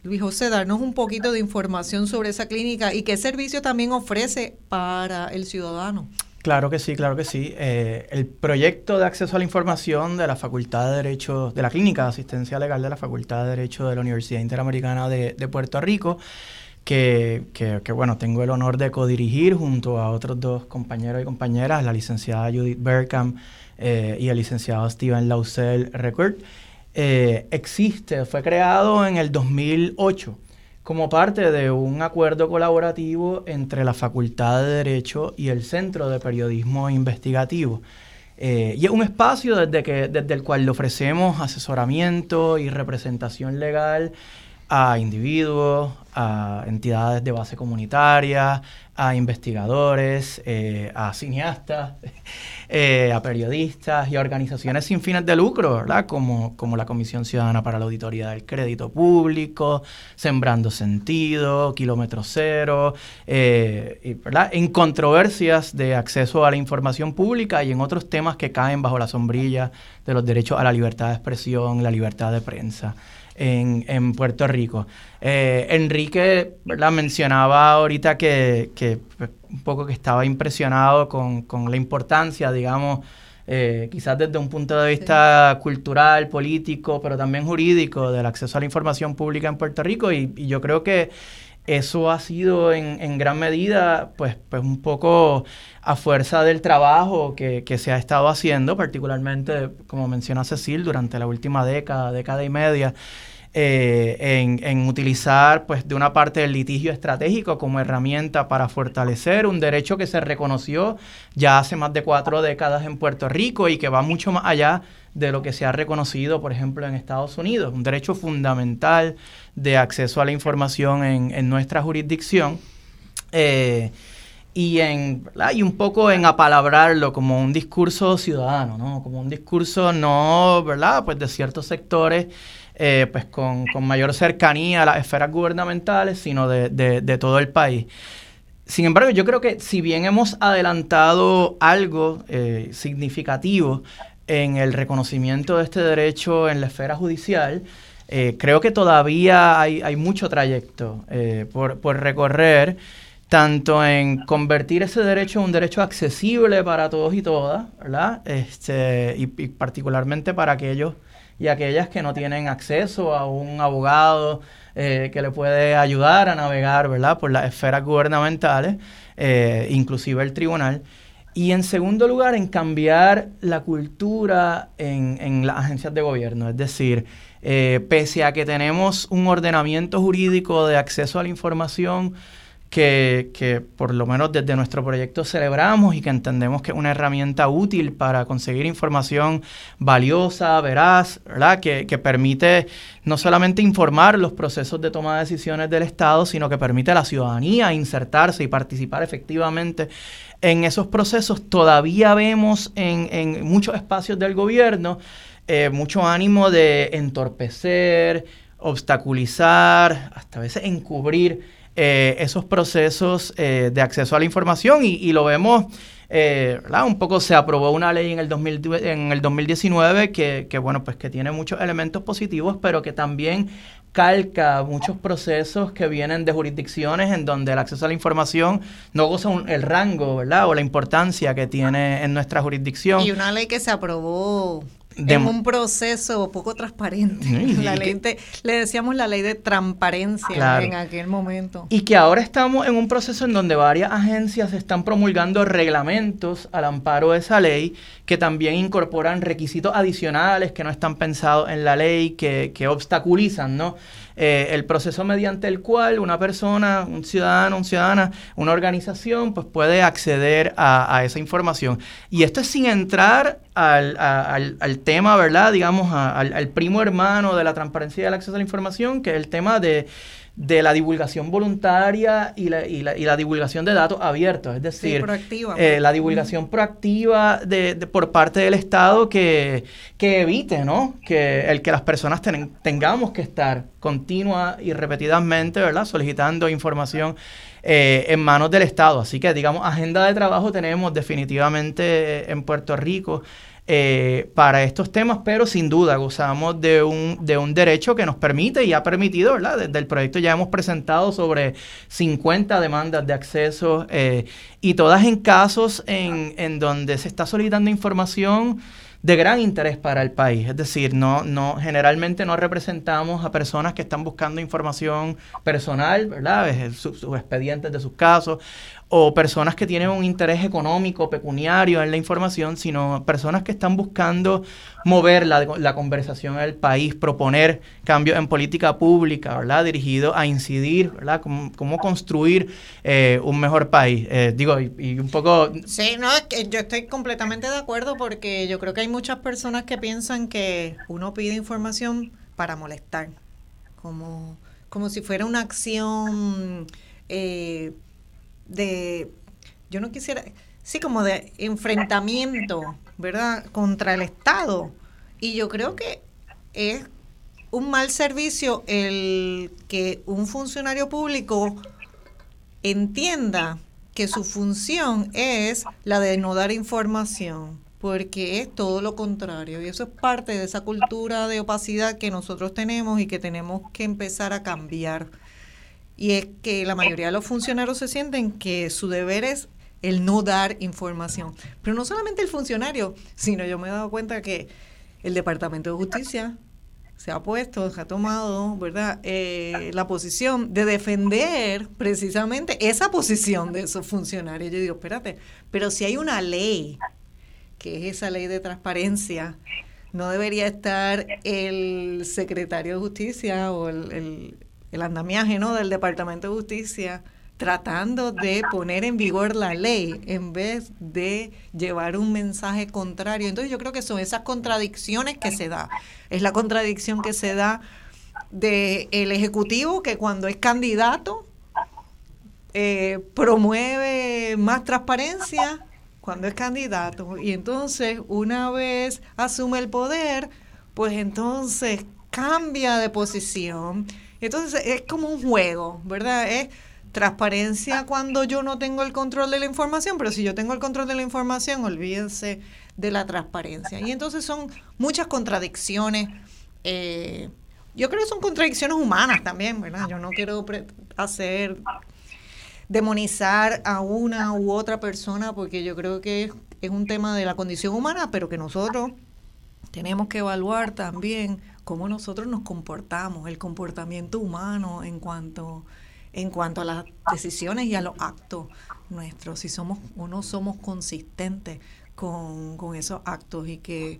Luis José, darnos un poquito de información sobre esa clínica y qué servicio también ofrece para el ciudadano.
Claro que sí, claro que sí. Eh, el proyecto de acceso a la información de la Facultad de Derecho, de la Clínica de Asistencia Legal de la Facultad de Derecho de la Universidad Interamericana de, de Puerto Rico, que, que, bueno, tengo el honor de codirigir junto a otros dos compañeros y compañeras, la licenciada Judith Berkham eh, y el licenciado Steven Lausel Record. Eh, existe, fue creado en el 2008 como parte de un acuerdo colaborativo entre la Facultad de Derecho y el Centro de Periodismo Investigativo. Eh, y es un espacio desde, que, desde el cual le ofrecemos asesoramiento y representación legal a individuos, a entidades de base comunitaria, a investigadores, eh, a cineastas, eh, a periodistas y a organizaciones sin fines de lucro, ¿verdad? Como, como la Comisión Ciudadana para la Auditoría del Crédito Público, Sembrando Sentido, Kilómetro Cero, eh, ¿verdad? En controversias de acceso a la información pública y en otros temas que caen bajo la sombrilla de los derechos a la libertad de expresión, la libertad de prensa en, en Puerto Rico. Eh, Enrique ¿verdad? mencionaba ahorita que, que, pues, un poco que estaba impresionado con, con la importancia, digamos, eh, quizás desde un punto de vista cultural, político, pero también jurídico, del acceso a la información pública en Puerto Rico. Y, y yo creo que eso ha sido en, gran medida, pues, pues un poco a fuerza del trabajo que, que, se ha estado haciendo, particularmente, como menciona Cecil, durante la última década, década y media, eh, en, utilizar, pues, de una parte del litigio estratégico como herramienta para fortalecer un derecho que se reconoció ya hace más de cuatro décadas en Puerto Rico y que va mucho más allá de lo que se ha reconocido, por ejemplo, en Estados Unidos, un derecho fundamental de acceso a la información en, en nuestra jurisdicción. Eh, y, en, y un poco en apalabrarlo como un discurso ciudadano, ¿no? Como un discurso no, ¿verdad? Pues de ciertos sectores, eh, pues con, con, mayor cercanía a las esferas gubernamentales, sino de, de, todo el país. sin embargo, yo creo que si bien hemos adelantado algo eh, significativo en el reconocimiento de este derecho en la esfera judicial, eh, creo que todavía hay, mucho trayecto eh, por, recorrer, tanto en convertir ese derecho en un derecho accesible para todos y todas, ¿verdad? Este, y, particularmente para aquellos y aquellas que no tienen acceso a un abogado eh, que le puede ayudar a navegar, ¿verdad? Por las esferas gubernamentales, inclusive el tribunal. Y en segundo lugar, en cambiar la cultura en, en las agencias de gobierno. Es decir, eh, pese a que tenemos un ordenamiento jurídico de acceso a la información que, por lo menos desde nuestro proyecto celebramos y que entendemos que es una herramienta útil para conseguir información valiosa, veraz, ¿verdad? Que, que permite no solamente informar los procesos de toma de decisiones del Estado, sino que permite a la ciudadanía insertarse y participar efectivamente en esos procesos. Todavía vemos en, en muchos espacios del gobierno eh, mucho ánimo de entorpecer, obstaculizar, hasta a veces encubrir eh, esos procesos eh, de acceso a la información y, lo vemos, Un poco se aprobó una ley en el, en el 2019 que, que, bueno, pues que tiene muchos elementos positivos, pero que también calca muchos procesos que vienen de jurisdicciones en donde el acceso a la información no goza el rango, ¿verdad? O la importancia que tiene en nuestra jurisdicción.
Y una ley que se aprobó de, un proceso poco transparente. la ley le decíamos la ley de transparencia en aquel momento.
Y que ahora estamos en un proceso en donde varias agencias están promulgando reglamentos al amparo de esa ley que también incorporan requisitos adicionales que no están pensados en la ley, que, que obstaculizan, ¿no? Eh, el proceso mediante el cual una persona, un ciudadano, un ciudadana, una organización, pues puede acceder a, esa información. Y esto es sin entrar al, al, tema, ¿verdad? Digamos, al, al primo hermano de la transparencia y el acceso a la información, que es el tema de de la divulgación voluntaria y la, y la, y la divulgación de datos abiertos, es decir, eh, la divulgación proactiva de, por parte del Estado que, que, evite ¿no? que el que las personas tengamos que estar continua y repetidamente ¿verdad? solicitando información eh, en manos del Estado. Así que, digamos, agenda de trabajo tenemos definitivamente en Puerto Rico. Eh, para estos temas, pero sin duda gozamos de un, de un derecho que nos permite y ha permitido, ¿verdad? Desde el proyecto ya hemos presentado sobre 50 demandas de acceso eh, y todas en casos en, en donde se está solicitando información de gran interés para el país. Es decir, no, no, generalmente no representamos a personas que están buscando información personal, ¿verdad? Sus, sus expedientes de sus casos, o personas que tienen un interés económico, pecuniario en la información, sino personas que están buscando mover la, la conversación en el país, proponer cambios en política pública, ¿verdad? Dirigido a incidir, ¿verdad? Cómo, construir eh, un mejor país. Eh, digo, y, un poco...
Sí, no, yo estoy completamente de acuerdo porque yo creo que hay muchas personas que piensan que uno pide información para molestar, como, como si fuera una acción... Eh, de, yo no quisiera, sí, como de enfrentamiento, ¿verdad?, contra el Estado. Y yo creo que es un mal servicio el que un funcionario público entienda que su función es la de no dar información, porque es todo lo contrario. Y eso es parte de esa cultura de opacidad que nosotros tenemos y que tenemos que empezar a cambiar y es que la mayoría de los funcionarios se sienten que su deber es el no dar información. Pero no solamente el funcionario, sino yo me he dado cuenta que el Departamento de Justicia se ha puesto, se ha tomado, ¿verdad?, eh, la posición de defender precisamente esa posición de esos funcionarios. Yo digo, espérate, pero si hay una ley, que es esa ley de transparencia, no debería estar el secretario de Justicia o el el andamiaje ¿no? del Departamento de Justicia tratando de poner en vigor la ley en vez de llevar un mensaje contrario. Entonces yo creo que son esas contradicciones que se da. Es la contradicción que se da del el Ejecutivo que cuando es candidato eh, promueve más transparencia cuando es candidato y entonces una vez asume el poder, pues entonces cambia de posición entonces es como un juego, ¿verdad? Es transparencia cuando yo no tengo el control de la información, pero si yo tengo el control de la información, olvídense de la transparencia. Y entonces son muchas contradicciones. Eh, yo creo que son contradicciones humanas también, ¿verdad? Yo no quiero hacer demonizar a una u otra persona porque yo creo que es un tema de la condición humana, pero que nosotros tenemos que evaluar también cómo nosotros nos comportamos, el comportamiento humano en cuanto en cuanto a las decisiones y a los actos nuestros, si somos o no somos consistentes con, esos actos y que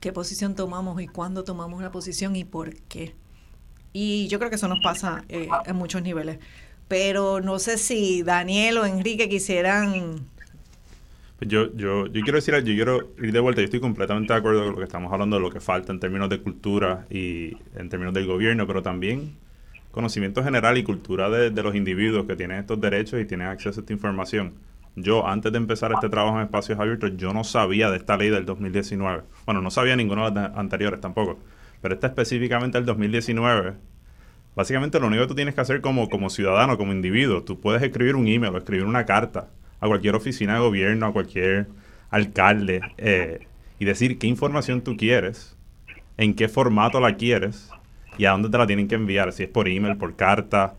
qué posición tomamos y cuándo tomamos una posición y por qué. Y yo creo que eso nos pasa eh, en muchos niveles. Pero no sé si Daniel o Enrique quisieran
yo, yo, yo quiero decir, yo quiero ir de vuelta, yo estoy completamente de acuerdo con lo que estamos hablando de lo que falta en términos de cultura y en términos del gobierno, pero también conocimiento general y cultura de, de los individuos que tienen estos derechos y tienen acceso a esta información. Yo, antes de empezar este trabajo en espacios abiertos, yo no sabía de esta ley del 2019. Bueno, no sabía ninguna de las anteriores tampoco, pero esta específicamente del 2019. Básicamente lo único que tú tienes que hacer como, como ciudadano, como individuo, tú puedes escribir un email o escribir una carta a cualquier oficina de gobierno, a cualquier alcalde, eh, y decir qué información tú quieres, en qué formato la quieres y a dónde te la tienen que enviar, si es por email, por carta,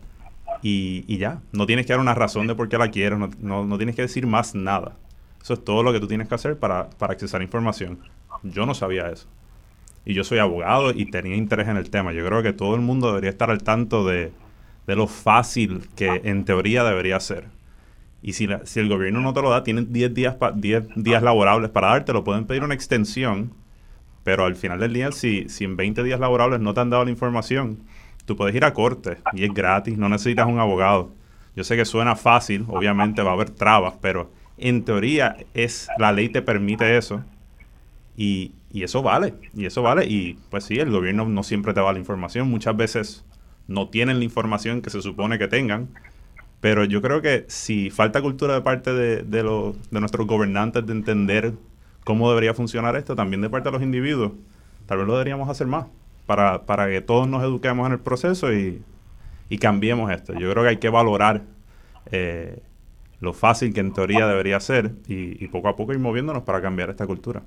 y, ya. No tienes que dar una razón de por qué la quieres, no, no, tienes que decir más nada. Eso es todo lo que tú tienes que hacer para, para accesar información. Yo no sabía eso. Y yo soy abogado y tenía interés en el tema. Yo creo que todo el mundo debería estar al tanto de, de lo fácil que en teoría debería ser. Y si, si el gobierno no te lo da, tienen 10 días, 10 días laborables para darte, lo pueden pedir una extensión, pero al final del día, si, si en 20 días laborables no te han dado la información, tú puedes ir a corte y es gratis, no necesitas un abogado. Yo sé que suena fácil, obviamente va a haber trabas, pero en teoría es la ley te permite eso y, y eso vale, y eso vale. Y pues sí, el gobierno no siempre te da la información, muchas veces no tienen la información que se supone que tengan pero yo creo que si falta cultura de parte de, de, de nuestros gobernantes de entender cómo debería funcionar esto, también de parte de los individuos, tal vez lo deberíamos hacer más para, para que todos nos eduquemos en el proceso y, y cambiemos esto. Yo creo que hay que valorar eh, lo fácil que en teoría debería ser y, y, poco a poco ir moviéndonos para cambiar esta cultura.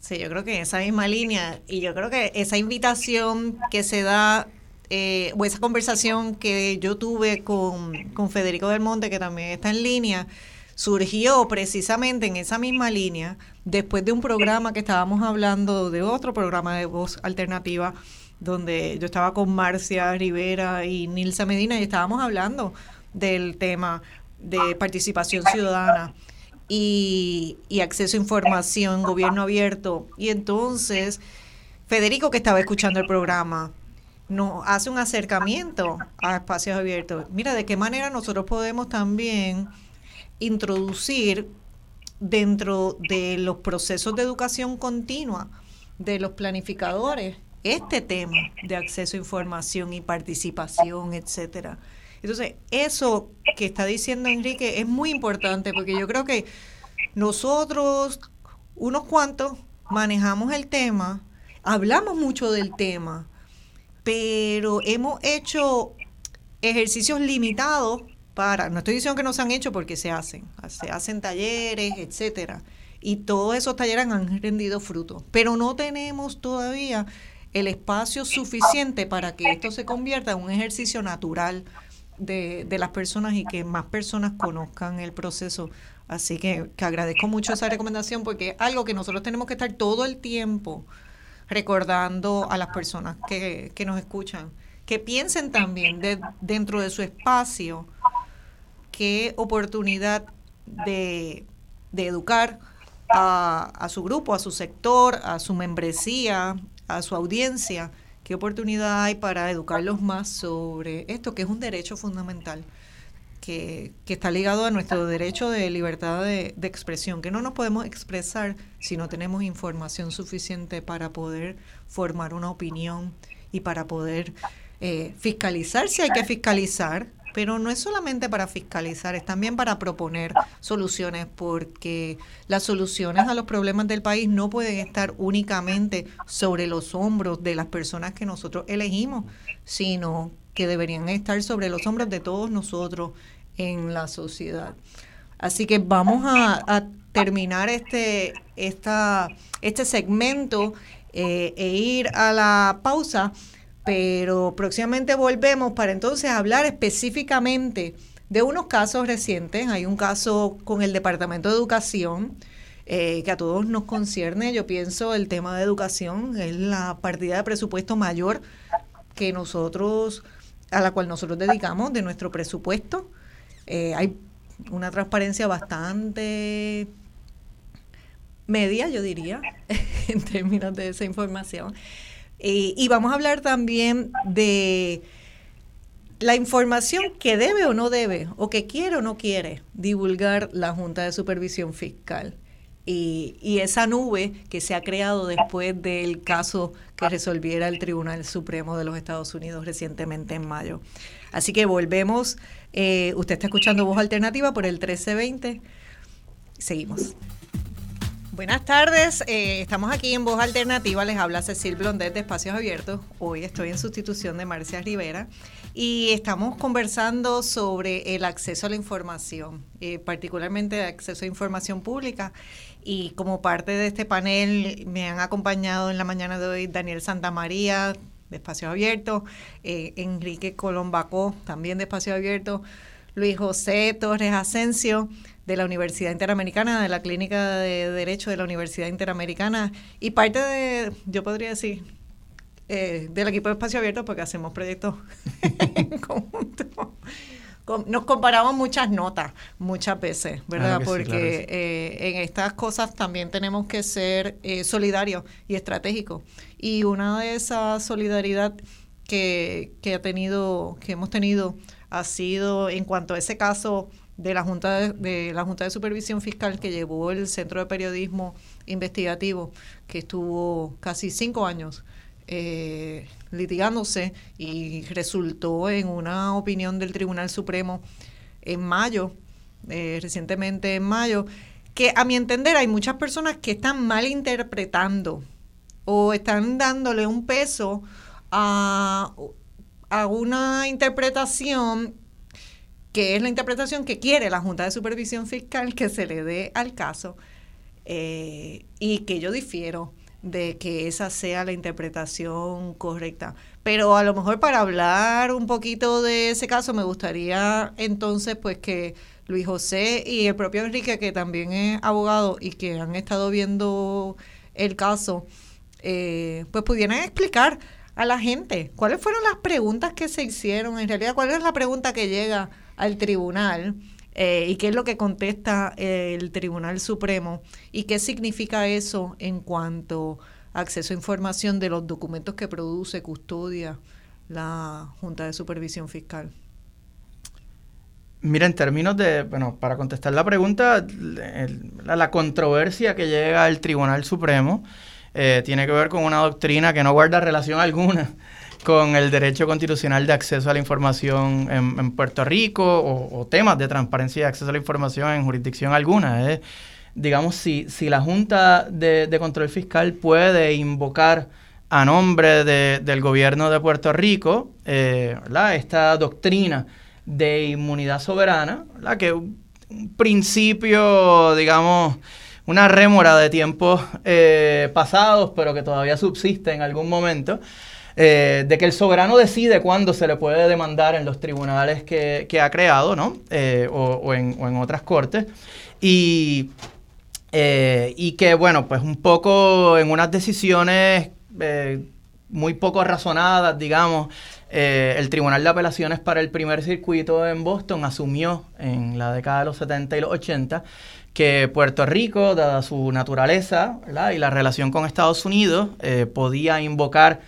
Sí, yo creo que en esa misma línea y yo creo que esa invitación que se da eh, o esa conversación que yo tuve con, con Federico del Monte, que también está en línea, surgió precisamente en esa misma línea, después de un programa que estábamos hablando, de otro programa de voz alternativa, donde yo estaba con Marcia Rivera y Nilsa Medina y estábamos hablando del tema de participación ciudadana y, y acceso a información, gobierno abierto. Y entonces, Federico, que estaba escuchando el programa, nos hace un acercamiento a espacios abiertos. Mira, de qué manera nosotros podemos también introducir dentro de los procesos de educación continua de los planificadores este tema de acceso a información y participación, etcétera. Entonces, eso que está diciendo Enrique es muy importante porque yo creo que nosotros, unos cuantos, manejamos el tema, hablamos mucho del tema, pero hemos hecho ejercicios limitados para, no estoy diciendo que no se han hecho porque se hacen, se hacen talleres, etcétera, y todos esos talleres han rendido frutos, pero no tenemos todavía el espacio suficiente para que esto se convierta en un ejercicio natural de, de las personas y que más personas conozcan el proceso. Así que, que agradezco mucho esa recomendación porque es algo que nosotros tenemos que estar todo el tiempo recordando a las personas que, que nos escuchan que piensen también de, dentro de su espacio qué oportunidad de, de educar a, a, su grupo, a su sector, a su membresía, a su audiencia, qué oportunidad hay para educarlos más sobre esto, que es un derecho fundamental que, está ligado a nuestro derecho de libertad de, expresión, que no nos podemos expresar si no tenemos información suficiente para poder formar una opinión y para poder eh, fiscalizar si hay que fiscalizar, pero no es solamente para fiscalizar, es también para proponer soluciones, porque las soluciones a los problemas del país no pueden estar únicamente sobre los hombros de las personas que nosotros elegimos, sino que deberían estar sobre los hombros de todos nosotros en la sociedad. Así que vamos a, terminar este, esta, este segmento eh, e ir a la pausa, pero próximamente volvemos para entonces hablar específicamente de unos casos recientes. Hay un caso con el Departamento de Educación. Eh, que a todos nos concierne, yo pienso el tema de educación es la partida de presupuesto mayor que nosotros, a la cual nosotros dedicamos de nuestro presupuesto. Eh, hay una transparencia bastante media, yo diría, en términos de esa información. y vamos a hablar también de la información que debe o no debe, o que quiere o no quiere divulgar la Junta de Supervisión Fiscal. Y, y, esa nube que se ha creado después del caso que resolviera el Tribunal Supremo de los Estados Unidos recientemente en mayo. Así que volvemos. Eh, usted está escuchando Voz Alternativa por el 1320. Seguimos. Buenas tardes, eh, estamos aquí en Voz Alternativa, les habla Cecil Blondet de Espacios Abiertos. Hoy estoy en sustitución de Marcia Rivera y estamos conversando sobre el acceso a la información, eh, particularmente acceso a información pública. Y como parte de este panel me han acompañado en la mañana de hoy Daniel Santamaría de Espacios Abiertos, eh, Enrique Colombacó también de Espacios Abiertos, Luis José Torres Asensio de la Universidad Interamericana, de la Clínica de Derecho de la Universidad Interamericana y parte de, yo podría decir, eh, del equipo de Espacio Abierto porque hacemos proyectos en conjunto. Nos comparamos muchas notas muchas veces, ¿verdad? porque eh, en estas cosas también tenemos que ser eh, solidarios y estratégicos. Y una de esas solidaridad que, que ha tenido, que hemos tenido, ha sido en cuanto a ese caso de la Junta de, la Junta de Supervisión Fiscal que llevó el Centro de Periodismo Investigativo, que estuvo casi cinco años eh, litigándose y resultó en una opinión del Tribunal Supremo en mayo, eh, recientemente en mayo, que a mi entender hay muchas personas que están mal interpretando o están dándole un peso a, a una interpretación que es la interpretación que quiere la Junta de Supervisión Fiscal que se le dé al caso eh, y que yo difiero de que esa sea la interpretación correcta. Pero a lo mejor para hablar un poquito de ese caso me gustaría entonces pues que Luis José y el propio Enrique, que también es abogado y que han estado viendo el caso, eh, pues pudieran explicar a la gente cuáles fueron las preguntas que se hicieron, en realidad cuál es la pregunta que llega al tribunal eh, y qué es lo que contesta el Tribunal Supremo y qué significa eso en cuanto a acceso a información de los documentos que produce, custodia la Junta de Supervisión Fiscal.
Mira, en términos de, bueno, para contestar la pregunta, la, controversia que llega al Tribunal Supremo eh, tiene que ver con una doctrina que no guarda relación alguna con el derecho constitucional de acceso a la información en, Puerto Rico o, temas de transparencia y acceso a la información en jurisdicción alguna. Digamos, si, si la Junta de, Control Fiscal puede invocar a nombre del gobierno de Puerto Rico eh, esta doctrina de inmunidad soberana, la que un principio, digamos, una rémora de tiempos eh, pasados, pero que todavía subsiste en algún momento, eh, de que el soberano decide cuándo se le puede demandar en los tribunales que, ha creado, ¿no? Eh, o, en, otras cortes. Y, eh, y que, bueno, pues un poco en unas decisiones muy poco razonadas, digamos, el Tribunal de Apelaciones para el primer circuito en Boston asumió en la década de los 70 y los 80 que Puerto Rico, dada su naturaleza y la relación con Estados Unidos, podía invocar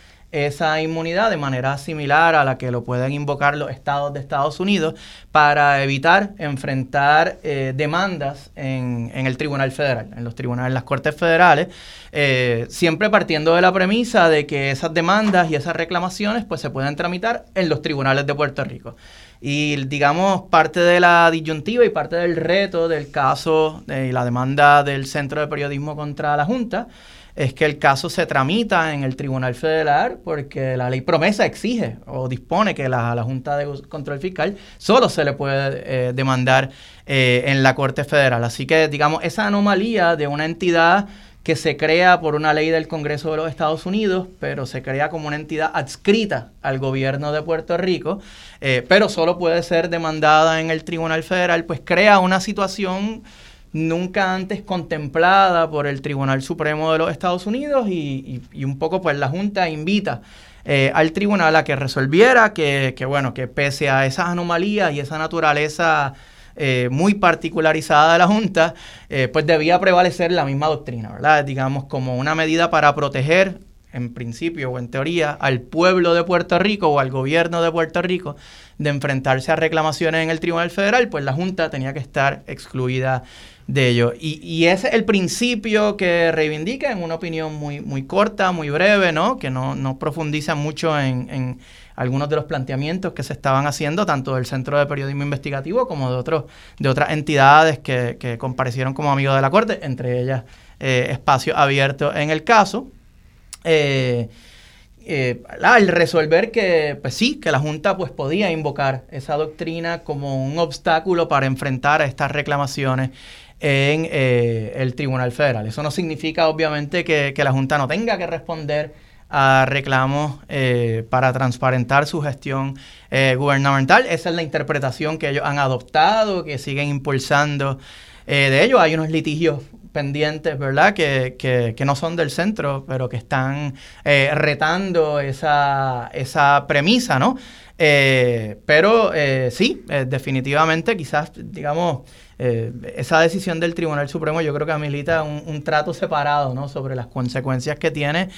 esa inmunidad de manera similar a la que lo pueden invocar los estados de Estados Unidos para evitar enfrentar eh, demandas en, el Tribunal Federal, en los tribunales, en las Cortes Federales, eh, siempre partiendo de la premisa de que esas demandas y esas reclamaciones pues se pueden tramitar en los tribunales de Puerto Rico. Y digamos, parte de la disyuntiva y parte del reto del caso de la demanda del Centro de Periodismo contra la Junta es que el caso se tramita en el Tribunal Federal porque la ley promesa exige o dispone que la, la Junta de Control Fiscal solo se le puede eh, demandar eh, en la Corte Federal. Así que, digamos, esa anomalía de una entidad que se crea por una ley del Congreso de los Estados Unidos, pero se crea como una entidad adscrita al gobierno de Puerto Rico, eh, pero solo puede ser demandada en el Tribunal Federal, pues crea una situación nunca antes contemplada por el Tribunal Supremo de los Estados Unidos y, un poco pues la Junta invita eh, al tribunal a que resolviera que, que, bueno, que pese a esas anomalías y esa naturaleza eh, muy particularizada de la Junta, eh, pues debía prevalecer la misma doctrina, ¿verdad? Digamos, como una medida para proteger, en principio o en teoría, al pueblo de Puerto Rico o al gobierno de Puerto Rico de enfrentarse a reclamaciones en el Tribunal Federal, pues la Junta tenía que estar excluida de ello. Y, y ese es el principio que reivindica en una opinión muy, muy corta, muy breve, ¿no? Que no, no profundiza mucho en algunos de los planteamientos que se estaban haciendo, tanto del Centro de Periodismo Investigativo como de, otros, de otras entidades que, comparecieron como amigos de la Corte, entre ellas eh, Espacio Abierto en el caso. Eh, eh, resolver que, pues sí, que la Junta pues, podía invocar esa doctrina como un obstáculo para enfrentar a estas reclamaciones en el Tribunal Federal. Eso no significa, obviamente, que, que la Junta no tenga que responder a reclamos eh, para transparentar su gestión eh, gubernamental. Esa es la interpretación que ellos han adoptado, que siguen impulsando. Eh, de ello hay unos litigios pendientes, ¿verdad? Que, que, no son del centro, pero que están retando esa, esa premisa, ¿no? pero sí, definitivamente quizás, digamos, esa decisión del Tribunal Supremo yo creo que milita un, trato separado, ¿no? Sobre las consecuencias que tiene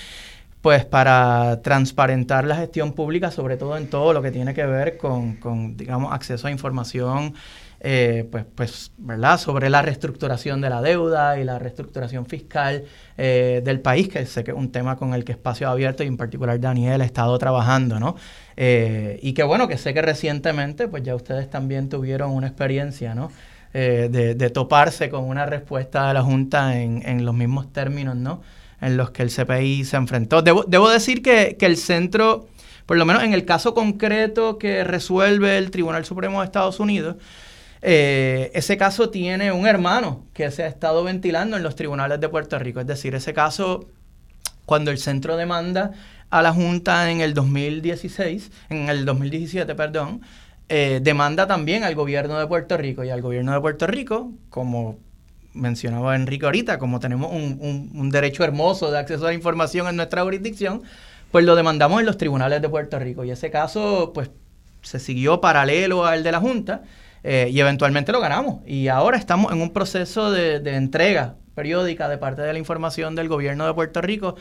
pues para transparentar la gestión pública, sobre todo en todo lo que tiene que ver con, digamos, acceso a información, eh, pues, pues, ¿verdad? Sobre la reestructuración de la deuda y la reestructuración fiscal eh, del país, que sé que es un tema con el que Espacio Abierto y en particular Daniel ha estado trabajando, ¿no? Eh, y que bueno, que sé que recientemente, pues ya ustedes también tuvieron una experiencia, ¿no? De, toparse con una respuesta de la Junta en, en los mismos términos, ¿no? en los que el CPI se enfrentó. Debo, decir que, el centro, por lo menos en el caso concreto que resuelve el Tribunal Supremo de Estados Unidos, eh, ese caso tiene un hermano que se ha estado ventilando en los tribunales de Puerto Rico. Es decir, ese caso, cuando el centro demanda a la Junta en el 2016, en el 2017, perdón, eh, demanda también al gobierno de Puerto Rico y al gobierno de Puerto Rico, como mencionaba Enrique ahorita, como tenemos un, derecho hermoso de acceso a la información en nuestra jurisdicción, pues lo demandamos en los tribunales de Puerto Rico. Y ese caso, pues, se siguió paralelo al de la Junta eh, y eventualmente lo ganamos. Y ahora estamos en un proceso de, de entrega periódica de parte de la información del gobierno de Puerto Rico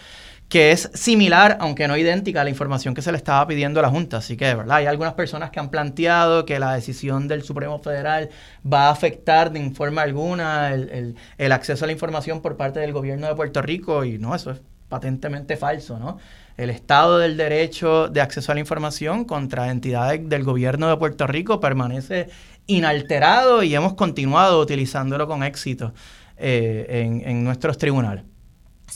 que es similar, aunque no idéntica, a la información que se le estaba pidiendo a la Junta. Así que, ¿verdad? Hay algunas personas que han planteado que la decisión del Supremo Federal va a afectar de forma alguna el, el, acceso a la información por parte del gobierno de Puerto Rico y no, eso es patentemente falso, ¿no? El Estado del Derecho de Acceso a la Información contra entidades del gobierno de Puerto Rico permanece inalterado y hemos continuado utilizándolo con éxito eh, en, en nuestros tribunales.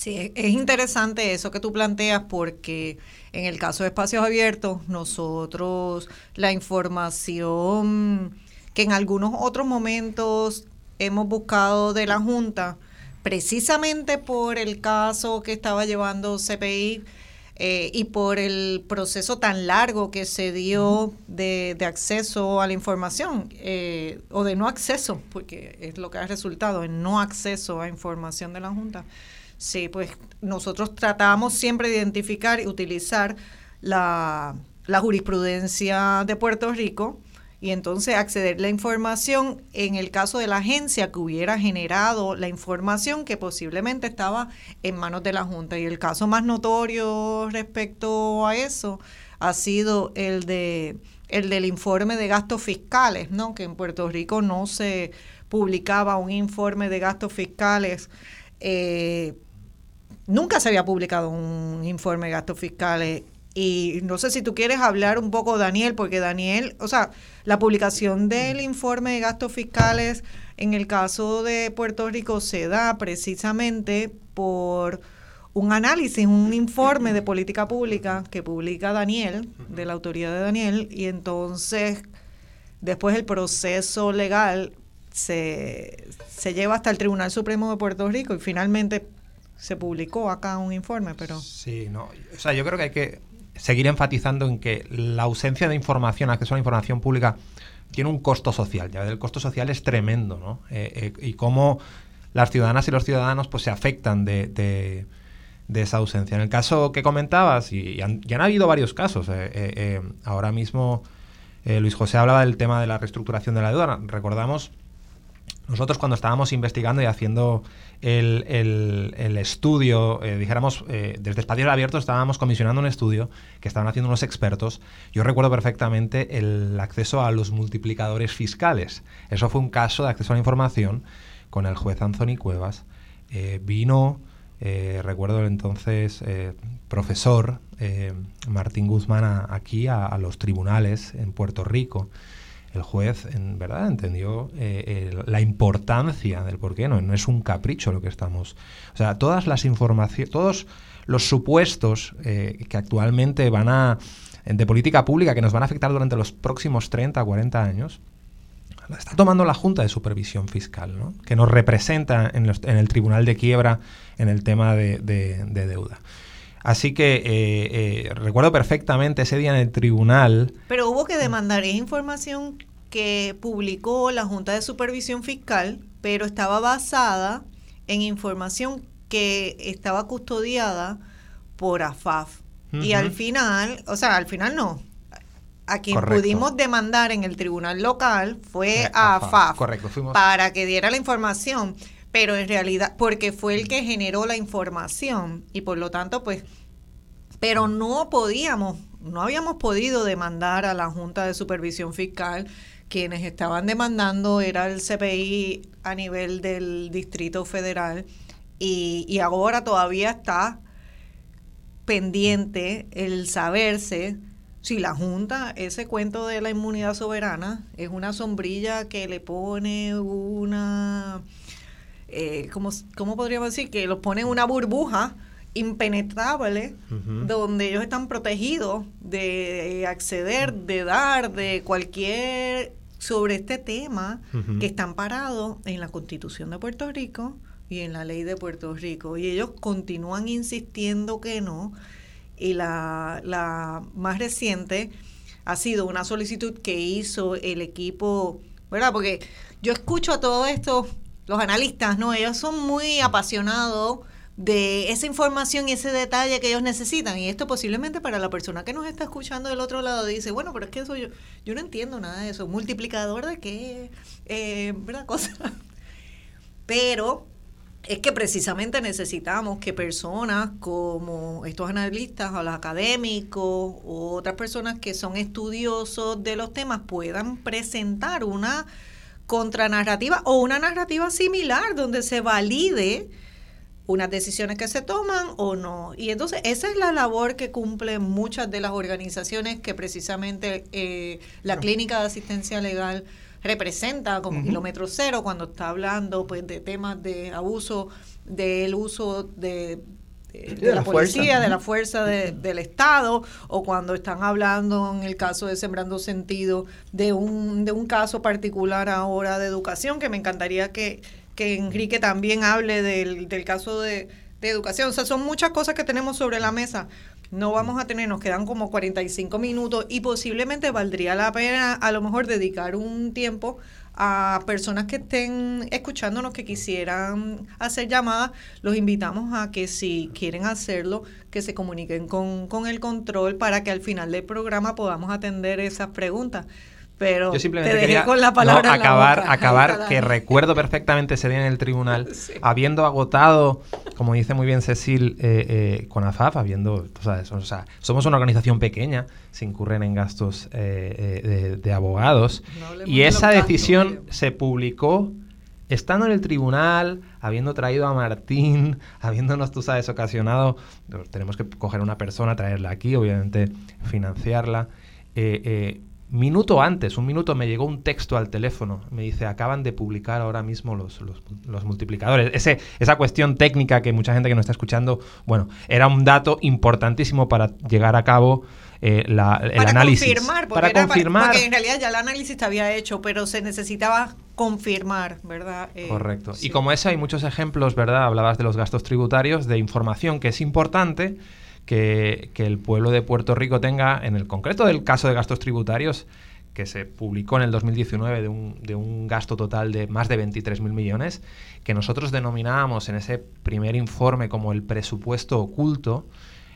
Sí, es interesante eso que tú planteas porque en el caso de espacios abiertos, nosotros la información que en algunos otros momentos hemos buscado de la Junta, precisamente por el caso que estaba llevando CPI eh, y por el proceso tan largo que se dio de, acceso a la información, eh, o de no acceso, porque es lo que ha resultado, en no acceso a información de la Junta Sí, pues nosotros tratamos siempre de identificar y utilizar la, jurisprudencia de Puerto Rico y entonces acceder la información en el caso de la agencia que hubiera generado la información que posiblemente estaba en manos de la Junta. Y el caso más notorio respecto a eso ha sido el de el del informe de gastos fiscales, ¿no? Que en Puerto Rico no se publicaba un informe de gastos fiscales. Eh, nunca se había publicado un informe de gastos fiscales. Y no sé si tú quieres hablar un poco, Daniel, porque Daniel, o sea, la publicación del informe de gastos fiscales en el caso de Puerto Rico se da precisamente por un análisis, un informe de política pública que publica Daniel, de la autoridad de Daniel, y entonces después el proceso legal se, se lleva hasta el Tribunal Supremo de Puerto Rico y finalmente se publicó acá un informe, pero...
Sí, no, o sea, yo creo que hay que seguir enfatizando en que la ausencia de información, acceso a la información pública, tiene un costo social. Ya el costo social es tremendo, ¿no? Eh, eh, y cómo las ciudadanas y los ciudadanos pues se afectan de, de, esa ausencia. En el caso que comentabas, y, han, ya han habido varios casos, eh, ahora mismo Luis José hablaba del tema de la reestructuración de la deuda. Recordamos nosotros cuando estábamos investigando y haciendo el, el, estudio, eh, dijéramos, eh, desde Espacios Abiertos estábamos comisionando un estudio que estaban haciendo unos expertos. Yo recuerdo perfectamente el acceso a los multiplicadores fiscales. Eso fue un caso de acceso a la información con el juez Anthony Cuevas. Eh, vino, recuerdo el entonces profesor Martín Guzmán aquí a los tribunales en Puerto Rico el juez en verdad entendió eh, la importancia del por qué no, no es un capricho lo que estamos. O sea, todas las informaciones, todos los supuestos eh, que actualmente van a de política pública que nos van a afectar durante los próximos 30 o 40 años, la está tomando la Junta de Supervisión Fiscal, ¿no? que nos representa en, el Tribunal de Quiebra en el tema de, deuda. Así que eh, recuerdo perfectamente ese día en el tribunal.
Pero hubo que demandar esa información que publicó la Junta de Supervisión Fiscal, pero estaba basada en información que estaba custodiada por AFAF. Y al final, o sea, al final no. A quien pudimos demandar en el tribunal local fue eh, a AFAF,
Correcto,
para que diera la información, pero en realidad, porque fue el que generó la información y por lo tanto, pues, pero no podíamos, no habíamos podido demandar a la Junta de Supervisión Fiscal. Quienes estaban demandando era el CPI a nivel del Distrito Federal y, ahora todavía está pendiente el saberse si la Junta, ese cuento de la inmunidad soberana, es una sombrilla que le pone una, eh, ¿cómo, podríamos decir? Que los pone una burbuja impenetrable donde ellos están protegidos de acceder, de dar, de cualquier sobre este tema que están parados en la Constitución de Puerto Rico y en la ley de Puerto Rico. Y ellos continúan insistiendo que no. Y la, la más reciente ha sido una solicitud que hizo el equipo, ¿verdad? Porque yo escucho a todos estos, los analistas, ¿no? Ellos son muy apasionados de esa información y ese detalle que ellos necesitan. Y esto posiblemente para la persona que nos está escuchando del otro lado dice, bueno, pero es que eso yo, yo no entiendo nada de eso. Multiplicador de qué, eh, ¿verdad? Cosa. Pero es que precisamente necesitamos que personas como estos analistas o los académicos o otras personas que son estudiosos de los temas puedan presentar una contranarrativa o una narrativa similar donde se valide unas decisiones que se toman o no. Y entonces esa es la labor que cumplen muchas de las organizaciones que precisamente eh, la clínica de asistencia legal representa como kilómetro cero cuando está hablando pues de temas de abuso del uso de, de, la, policía, de la fuerza del Estado, o cuando están hablando en el caso de Sembrando Sentido de un, de un caso particular ahora de educación, que me encantaría que, que Enrique también hable del, del caso de, educación. O sea, son muchas cosas que tenemos sobre la mesa. No vamos a tener, nos quedan como 45 minutos y posiblemente valdría la pena a lo mejor dedicar un tiempo a personas que estén escuchándonos que quisieran hacer llamadas, los invitamos a que si quieren hacerlo, que se comuniquen con, con el control para que al final del programa podamos atender esas preguntas pero
Yo simplemente
te dejé
quería
con la palabra
no,
en la
acabar,
boca.
acabar que recuerdo perfectamente ese día en el tribunal, habiendo agotado, como dice muy bien Cecil, eh, eh, con AFAF, habiendo, tú sabes, o sea, somos una organización pequeña, se incurren en gastos eh, de, de abogados,
No
y esa decisión se publicó estando en el tribunal, habiendo traído a Martín, habiéndonos, tú sabes, ocasionado, tenemos que coger a una persona, traerla aquí, obviamente financiarla. Eh, eh, minuto antes, un minuto, me llegó un texto al teléfono. Me dice, acaban de publicar ahora mismo los, los- los multiplicadores. Ese, esa cuestión técnica que mucha gente que nos está escuchando, bueno, era un dato importantísimo para llegar a cabo eh, la- el
para
análisis.
confirmar, porque,
para
era
confirmar.
porque en realidad ya el análisis se había hecho, pero se necesitaba confirmar, ¿verdad? Eh,
Correcto.
sí.
Y como ese hay muchos ejemplos, ¿verdad? Hablabas de los gastos tributarios, de información que es importante que, el pueblo de Puerto Rico tenga, en el concreto del caso de gastos tributarios, que se publicó en el 2019 de un, de un gasto total de más de 23.000 millones, que nosotros denominábamos en ese primer informe como el presupuesto oculto,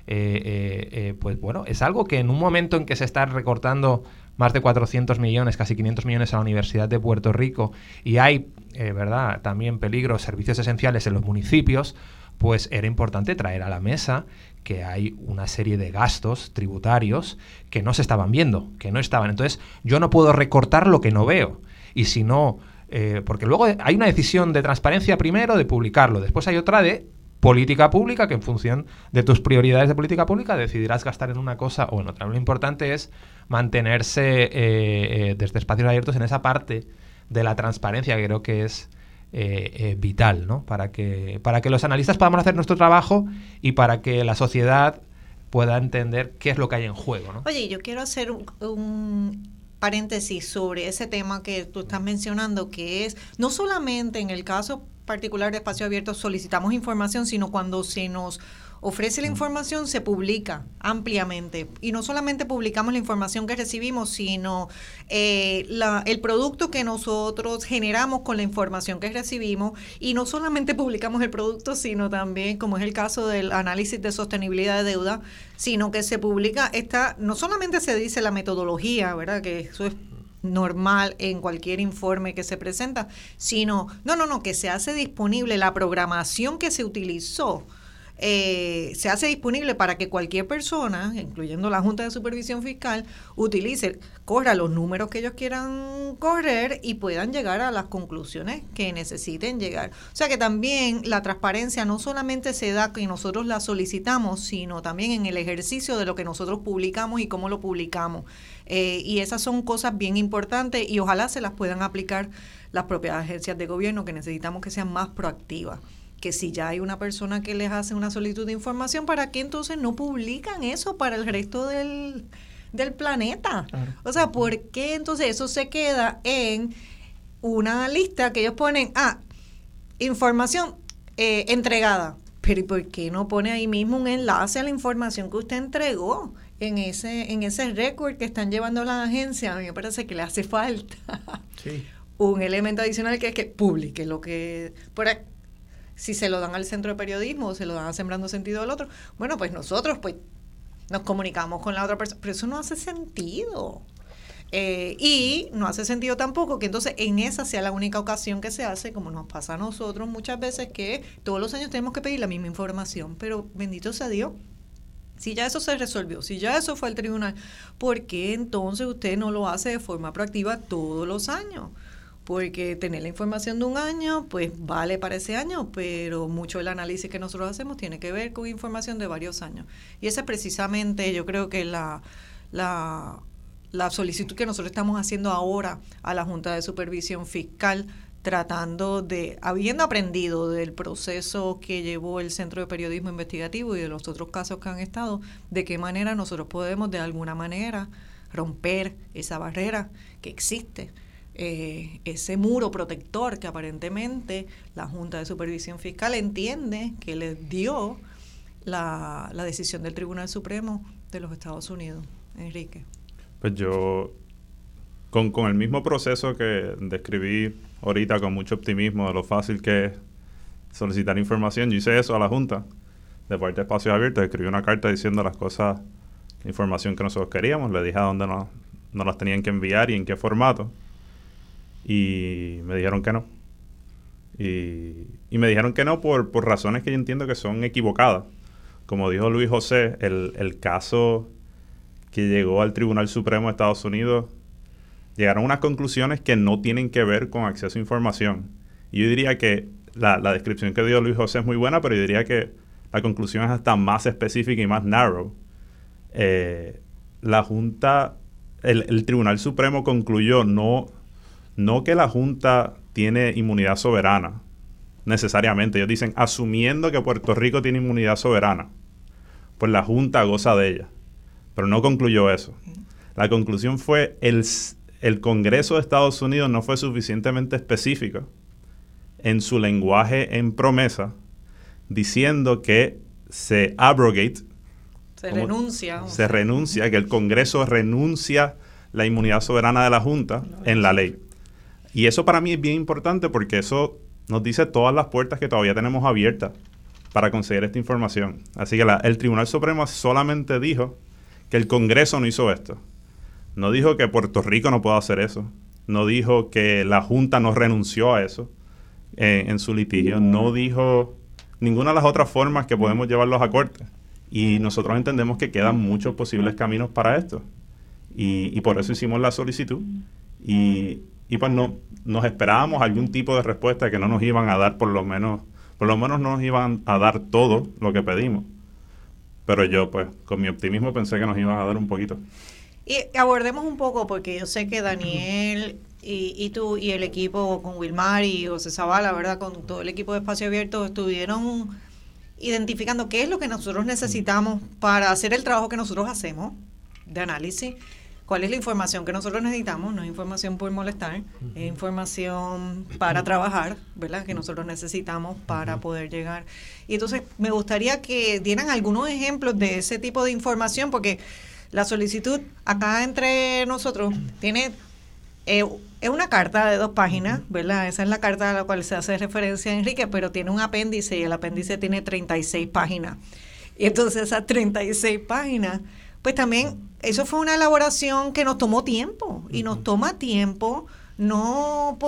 eh, eh, eh, pues bueno, es algo que en un momento en que se está recortando más de 400 millones, casi 500 millones a la Universidad de Puerto Rico y hay, ¿verdad?, también peligro, servicios esenciales en los municipios, pues era importante traer a la mesa que hay una serie de gastos tributarios que no se estaban viendo, que no estaban. Entonces, yo no puedo recortar lo que no veo. Y si no, eh, porque luego hay una decisión de transparencia primero de publicarlo, después hay otra de política pública que en función de tus prioridades de política pública decidirás gastar en una cosa o en otra. Lo importante es mantenerse eh, eh, desde espacios abiertos en esa parte de la transparencia que creo que es eh, eh, vital, ¿no? Para que, para que los analistas podamos hacer nuestro trabajo y para que la sociedad pueda entender qué es lo que hay en juego, ¿no?
Oye, yo quiero hacer un, un paréntesis sobre ese tema que tú estás mencionando, que es no solamente en el caso particular de espacio abierto solicitamos información, sino cuando se nos ofrece la información se publica ampliamente y no solamente publicamos la información que recibimos, sino eh, la- el producto que nosotros generamos con la información que recibimos y no solamente publicamos el producto, sino también, como es el caso del análisis de sostenibilidad de deuda, sino que se publica, esta, no solamente se dice la metodología, ¿verdad? Que eso es normal en cualquier informe que se presenta, sino, no, no, no, que se hace disponible la programación que se utilizó. Eh, se hace disponible para que cualquier persona, incluyendo la Junta de Supervisión Fiscal, utilice, corra los números que ellos quieran correr y puedan llegar a las conclusiones que necesiten llegar. O sea que también la transparencia no solamente se da que nosotros la solicitamos, sino también en el ejercicio de lo que nosotros publicamos y cómo lo publicamos. Eh, y esas son cosas bien importantes y ojalá se las puedan aplicar las propias agencias de gobierno que necesitamos que sean más proactivas que si ya hay una persona que les hace una solicitud de información, ¿para qué entonces no publican eso para el resto del, del planeta?
Claro.
O sea, ¿por qué entonces eso se queda en una lista que ellos ponen, ah, información eh, entregada? Pero ¿y por qué no pone ahí mismo un enlace a la información que usted entregó en ese, en ese récord que están llevando a la agencia? A mí me parece que le hace falta
Sí.
un elemento adicional que es que publique lo que por si se lo dan al centro de periodismo o se lo dan sembrando sentido al otro. Bueno pues nosotros pues nos comunicamos con la otra persona. Pero eso no hace sentido. Eh, y no hace sentido tampoco que entonces en esa sea la única ocasión que se hace, como nos pasa a nosotros muchas veces, que todos los años tenemos que pedir la misma información, pero bendito sea Dios, si ya eso se resolvió, si ya eso fue al tribunal, ¿por qué entonces usted no lo hace de forma proactiva todos los años? Porque tener la información de un año, pues vale para ese año, pero mucho del análisis que nosotros hacemos tiene que ver con información de varios años. Y esa es precisamente, yo creo que la, la, la solicitud que nosotros estamos haciendo ahora a la Junta de Supervisión Fiscal, tratando de, habiendo aprendido del proceso que llevó el Centro de Periodismo Investigativo y de los otros casos que han estado, de qué manera nosotros podemos de alguna manera romper esa barrera que existe, eh, ese muro protector que aparentemente la Junta de Supervisión Fiscal entiende que le dio la, la decisión del Tribunal Supremo de los Estados Unidos. Enrique.
Pues yo, con, con el mismo proceso que describí ahorita con mucho optimismo de lo fácil que es solicitar información, yo hice eso a la Junta de parte de Espacios Abiertos, escribí una carta diciendo las cosas, la información que nosotros queríamos, le dije a dónde nos, nos las tenían que enviar y en qué formato. Y me dijeron que no. Y, me dijeron que no por, por, razones que yo entiendo que son equivocadas. Como dijo Luis José, el, el caso que llegó al Tribunal Supremo de Estados Unidos llegaron a unas conclusiones que no tienen que ver con acceso a información. Y yo diría que la, descripción que dio Luis José es muy buena, pero yo diría que la conclusión es hasta más específica y más narrow. Eh, la Junta, el, Tribunal Supremo concluyó no, no que la Junta tiene inmunidad soberana, necesariamente. Ellos dicen, asumiendo que Puerto Rico tiene inmunidad soberana, pues la Junta goza de ella. Pero no concluyó eso. La conclusión fue el, el Congreso de Estados Unidos no fue suficientemente específico en su lenguaje en promesa, diciendo que se abrogate.
Se renuncia.
Se renuncia, que el Congreso renuncia la inmunidad soberana de la Junta en la ley. Y eso para mí es bien importante porque eso nos dice todas las puertas que todavía tenemos abiertas para conseguir esta información. Así que el Tribunal Supremo solamente dijo que el Congreso no hizo esto. No dijo que Puerto Rico no pueda hacer eso. No dijo que la Junta no renunció a eso eh, en su litigio. No dijo ninguna de las otras formas que podemos llevarlos a corte. Y nosotros entendemos que quedan muchos posibles caminos para esto. Y, por eso hicimos la solicitud. Y, pues no, nos esperábamos algún tipo de respuesta que no nos iban a dar por lo menos, por lo menos no nos iban a dar todo lo que pedimos. Pero yo, pues, con mi optimismo pensé que nos iban a dar un poquito.
Y abordemos un poco, porque yo sé que Daniel y, tú y el equipo con Wilmar y José Zavala, ¿verdad? Con todo el equipo de Espacio Abierto estuvieron identificando qué es lo que nosotros necesitamos para hacer el trabajo que nosotros hacemos de análisis. ¿Cuál es la información que nosotros necesitamos? No es información por molestar, es información para trabajar, ¿verdad? Que nosotros necesitamos para poder llegar. Y entonces me gustaría que dieran algunos ejemplos de ese tipo de información, porque la solicitud acá entre nosotros tiene eh, es una carta de dos páginas, ¿verdad? Esa es la carta a la cual se hace referencia a Enrique, pero tiene un apéndice y el apéndice tiene 36 páginas. Y entonces esas 36 páginas, pues también eso fue una elaboración que nos tomó tiempo y nos toma tiempo, no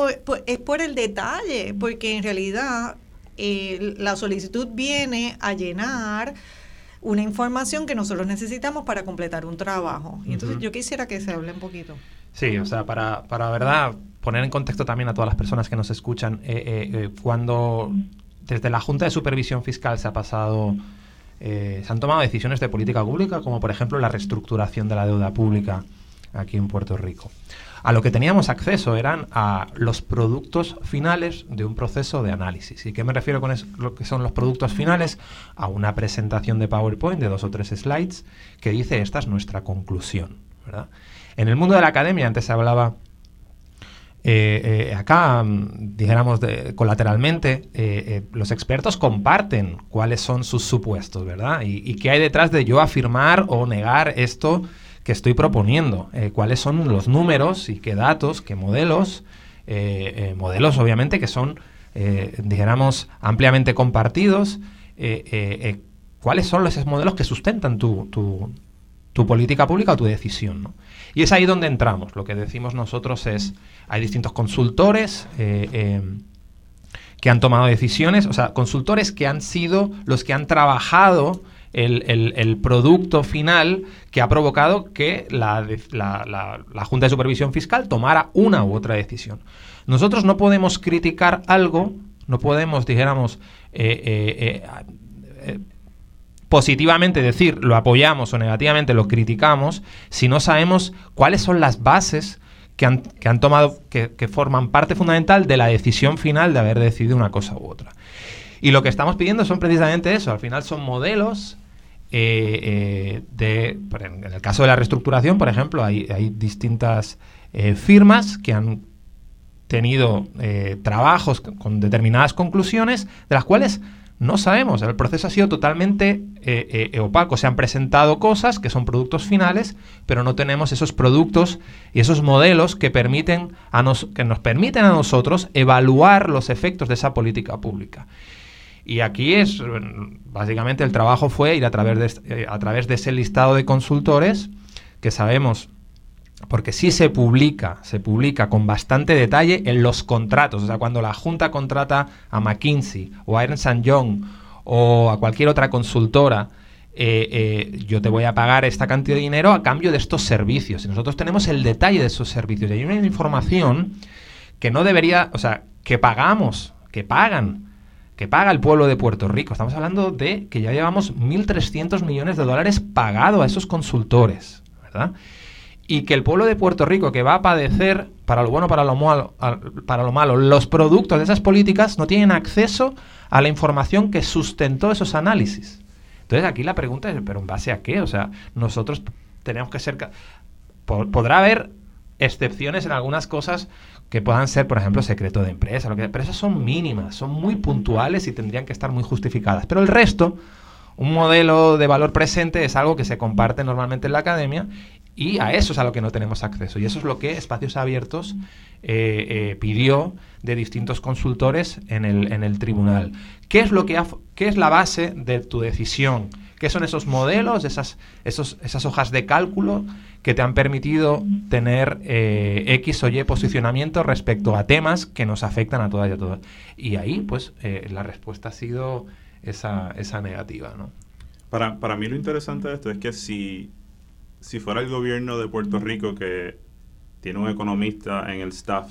es por el detalle, porque en realidad eh, la solicitud viene a llenar una información que nosotros necesitamos para completar un trabajo. Y entonces yo quisiera que se hable un poquito.
Sí, o sea, para, para verdad poner en contexto también a todas las personas que nos escuchan, eh, eh, eh, cuando desde la Junta de Supervisión Fiscal se ha pasado, se han tomado decisiones de política pública, como por ejemplo la reestructuración de la deuda pública aquí en Puerto Rico a lo que teníamos acceso eran a los productos finales de un proceso de análisis. ¿Y qué me refiero con lo que son los productos finales? A una presentación de PowerPoint de dos o tres slides que dice esta es nuestra conclusión. En el mundo de la academia antes se hablaba eh, eh, acá, mm, dijéramos colateralmente, eh, los expertos comparten cuáles son sus supuestos, ¿verdad? Y, qué hay detrás de yo afirmar o negar esto que estoy proponiendo, cuáles son los números y qué datos, qué modelos, modelos obviamente que son, dijéramos, ampliamente compartidos, cuáles son esos modelos que sustentan tu, política pública o tu decisión. Y es ahí donde entramos. Lo que decimos nosotros es, hay distintos consultores que han tomado decisiones, o sea, consultores que han sido los que han trabajado el, producto final que ha provocado que la, Junta de Supervisión Fiscal tomara una u otra decisión. Nosotros no podemos criticar algo, no podemos, dijéramos, eh, eh, eh, positivamente decir lo apoyamos o negativamente lo criticamos si no sabemos cuáles son las bases que han, que han tomado, que, que, forman parte fundamental de la decisión final de haber decidido una cosa u otra. Y lo que estamos pidiendo son precisamente eso, al final son modelos eh, eh, de, en el caso de la reestructuración, por ejemplo, hay, distintas eh, firmas que han tenido trabajos con determinadas conclusiones, de las cuales no sabemos. El proceso ha sido totalmente opaco. Se han presentado cosas que son productos finales, pero no tenemos esos productos y esos modelos que, permiten a nos, que nos permiten a nosotros evaluar los efectos de esa política pública. Y aquí es, básicamente el trabajo fue ir a través de, eh, a través de ese listado de consultores que sabemos porque sí se publica, se publica con bastante detalle en los contratos. O sea, cuando la Junta contrata a McKinsey o a Ernst Young o a cualquier otra consultora, eh, eh, yo te voy a pagar esta cantidad de dinero a cambio de estos servicios. Y nosotros tenemos el detalle de esos servicios. Y hay una información que no debería, o sea, que pagamos, que pagan, que paga el pueblo de Puerto Rico. Estamos hablando de que ya llevamos 1.300 millones de dólares pagado a esos consultores, ¿verdad? Y que el pueblo de Puerto Rico, que va a padecer, para lo bueno, para lo malo, para lo malo, los productos de esas políticas, no tienen acceso a la información que sustentó esos análisis. Entonces aquí la pregunta es, ¿pero en base a qué? O sea, nosotros tenemos que ser... Podrá haber excepciones en algunas cosas que puedan ser, por ejemplo, secreto de empresa, lo que, pero esas son mínimas, son muy puntuales y tendrían que estar muy justificadas. Pero el resto, un modelo de valor presente es algo que se comparte normalmente en la academia y a eso es a lo que no tenemos acceso. Y eso es lo que Espacios Abiertos eh, eh, pidió de distintos consultores en el, en el tribunal. ¿Qué es, lo que ¿Qué es la base de tu decisión? ¿Qué son esos modelos, esas, esas hojas de cálculo que te han permitido tener eh, X o Y posicionamiento respecto a temas que nos afectan a todas y a todas? Y ahí, pues, la respuesta ha sido esa, esa negativa, ¿no?
Para, para mí lo interesante de esto es que si si fuera el gobierno de Puerto Rico que tiene un economista en el staff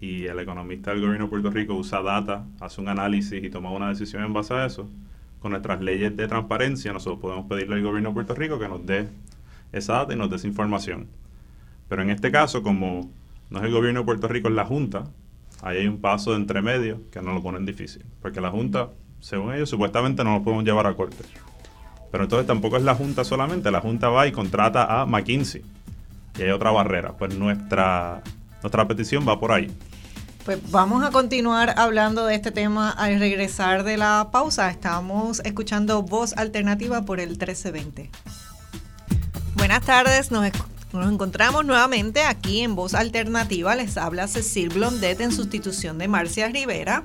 y el economista del gobierno de Puerto Rico usa data, hace un análisis y toma una decisión en base a eso, con nuestras leyes de transparencia nosotros podemos pedirle al gobierno de Puerto Rico que nos dé esa data y nos dé esa información. Pero en este caso, como no es el gobierno de Puerto Rico, es la Junta, ahí hay un paso de entremedio que nos lo ponen difícil. Porque la Junta, según ellos, supuestamente no lo podemos llevar a corte. Pero entonces tampoco es la Junta solamente, la Junta va y contrata a McKinsey. Y hay otra barrera. Pues nuestra, nuestra petición va por ahí.
Pues vamos a continuar hablando de este tema al regresar de la pausa. Estamos escuchando Voz Alternativa por el 1320. Buenas tardes, nos, nos encontramos nuevamente aquí en Voz Alternativa. Les habla Cecil Blondet en sustitución de Marcia Rivera.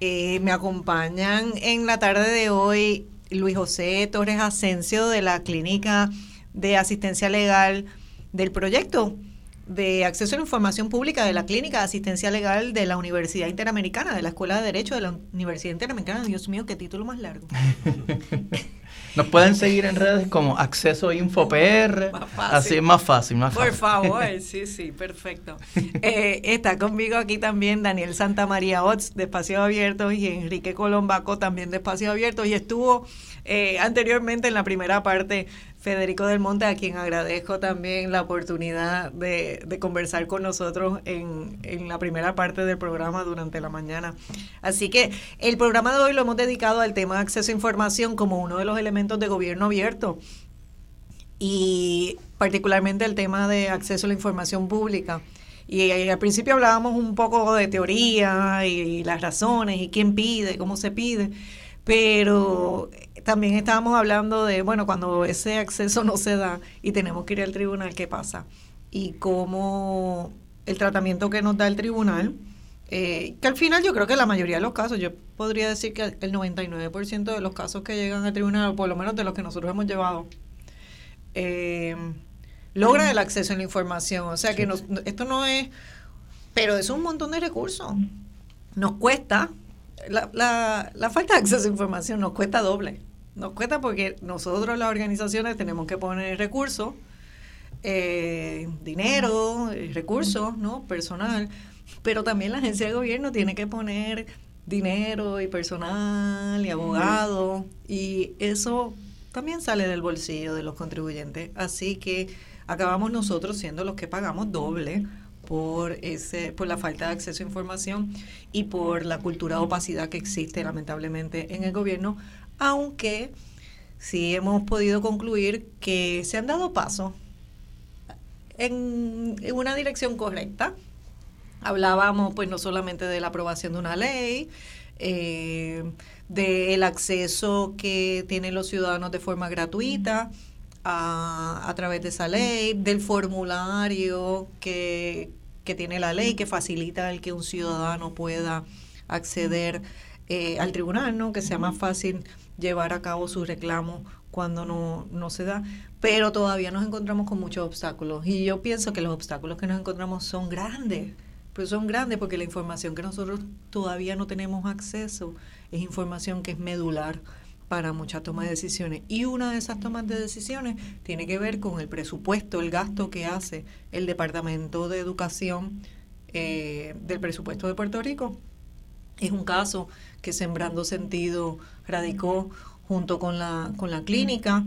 Eh, me acompañan en la tarde de hoy Luis José Torres Asensio de la Clínica de Asistencia Legal del proyecto de acceso a la información pública de la Clínica de Asistencia Legal de la Universidad Interamericana, de la Escuela de Derecho de la Universidad Interamericana. Dios mío, qué título más largo.
Nos pueden seguir en redes como Acceso Info PR. Así es más fácil, más
fácil. Por favor, sí, sí, perfecto. Eh, está conmigo aquí también Daniel Santamaría Ots de Espacios Abiertos y Enrique Colombaco también de Espacios Abiertos y estuvo eh, anteriormente en la primera parte Federico del Monte, a quien agradezco también la oportunidad de, conversar con nosotros en, en, la primera parte del programa durante la mañana. Así que el programa de hoy lo hemos dedicado al tema de acceso a información como uno de los elementos de gobierno abierto y particularmente el tema de acceso a la información pública. Y, al principio hablábamos un poco de teoría y las razones y quién pide, cómo se pide, pero también estábamos hablando de, bueno, cuando ese acceso no se da y tenemos que ir al tribunal, ¿qué pasa? Y cómo el tratamiento que nos da el tribunal, eh, que al final yo creo que la mayoría de los casos, yo podría decir que el 99% de los casos que llegan al tribunal, o por lo menos de los que nosotros hemos llevado, eh, logran el acceso a la información. O sea que esto no es, pero es un montón de recursos. Nos cuesta, la, la, la falta de acceso a información nos cuesta doble. Nos cuesta porque nosotros las organizaciones tenemos que poner recursos, eh, dinero, eh, recursos, ¿no? Personal, pero también la agencia de gobierno tiene que poner dinero y personal y abogado y eso también sale del bolsillo de los contribuyentes. Así que acabamos nosotros siendo los que pagamos doble por ese por la falta de acceso a información y por la cultura de opacidad que existe lamentablemente en el gobierno aunque sí hemos podido concluir que se han dado pasos en, una dirección correcta. Hablábamos pues no solamente de la aprobación de una ley, eh, del acceso que tienen los ciudadanos de forma gratuita a, través de esa ley, del formulario que, tiene la ley que facilita el que un ciudadano pueda acceder eh, al tribunal, ¿no? que sea más fácil llevar a cabo su reclamo cuando no, no se da, pero todavía nos encontramos con muchos obstáculos y yo pienso que los obstáculos que nos encontramos son grandes, pero son grandes porque la información que nosotros todavía no tenemos acceso es información que es medular para muchas tomas de decisiones. Y una de esas tomas de decisiones tiene que ver con el presupuesto, el gasto que hace el Departamento de Educación eh, del presupuesto de Puerto Rico. Es un caso que Sembrando Sentido radicó junto con la, con la clínica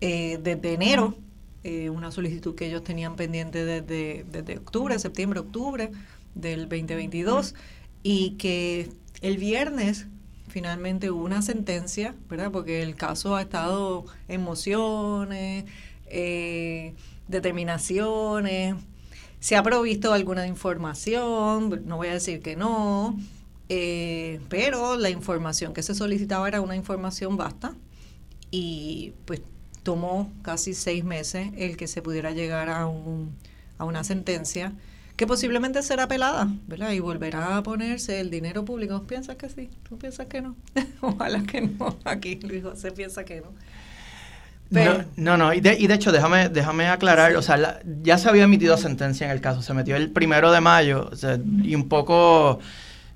eh, desde enero, eh, una solicitud que ellos tenían pendiente desde, desde octubre, septiembre, octubre del 2022, y que el viernes finalmente hubo una sentencia, ¿verdad? Porque el caso ha estado en mociones, eh, determinaciones, se ha provisto alguna información, no voy a decir que no, eh, pero la información que se solicitaba era una información basta y pues tomó casi seis meses el que se pudiera llegar a, un, a una sentencia que posiblemente será apelada, ¿verdad? Y volverá a ponerse el dinero público. ¿Piensas que sí? ¿Tú piensas que no? Ojalá que no. Aquí Luis José piensa que no.
no, no, y, de, y de hecho, déjame, déjame aclarar, o sea, ya se había emitido sentencia en el caso, se metió el primero de mayo, y un poco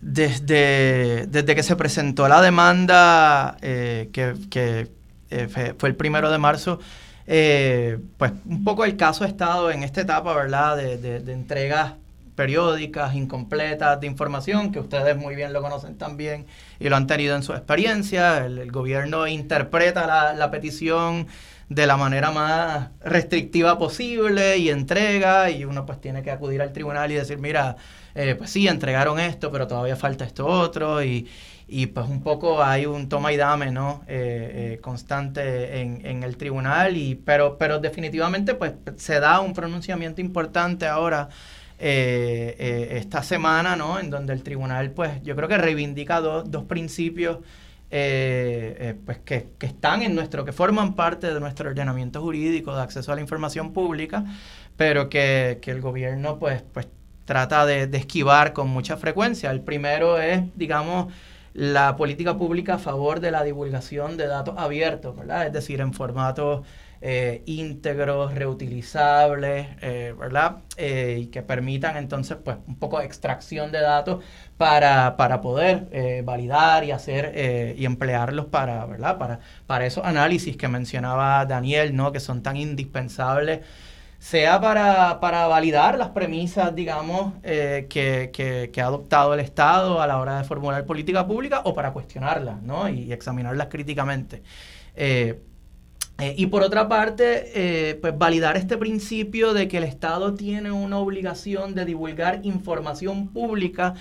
desde, desde que se presentó la demanda, eh, que, que eh, fue el primero de marzo, eh, pues un poco el caso ha estado en esta etapa, ¿verdad? De, de, entregas periódicas, incompletas de información, que ustedes muy bien lo conocen también y lo han tenido en su experiencia. El, gobierno interpreta la, la, petición de la manera más restrictiva posible y entrega y uno pues tiene que acudir al tribunal y decir, mira, eh, pues sí, entregaron esto, pero todavía falta esto otro y, y pues un poco hay un toma y dame, ¿no? Eh, eh, constante en, en, el tribunal, y, pero, pero definitivamente pues se da un pronunciamiento importante ahora esta semana, ¿no? En donde el tribunal pues yo creo que reivindica dos principios pues que, que, están en nuestro, que forman parte de nuestro ordenamiento jurídico de acceso a la información pública, pero que, que el gobierno pues, pues trata de, de esquivar con mucha frecuencia. El primero es, digamos, la política pública a favor de la divulgación de datos abiertos, ¿verdad? Es decir, en formatos eh, íntegros, reutilizables, eh, ¿verdad? Eh, y que permitan entonces, pues, un poco de extracción de datos para, para poder validar y hacer y emplearlos para, ¿verdad? Para, para esos análisis que mencionaba Daniel, ¿no? Que son tan indispensables sea para, para validar las premisas, digamos, eh, que, que, ha adoptado el Estado a la hora de formular política pública o para cuestionarlas, ¿no? Y, examinarlas críticamente. Eh, eh, y por otra parte, pues validar este principio de que el Estado tiene una obligación de divulgar información pública,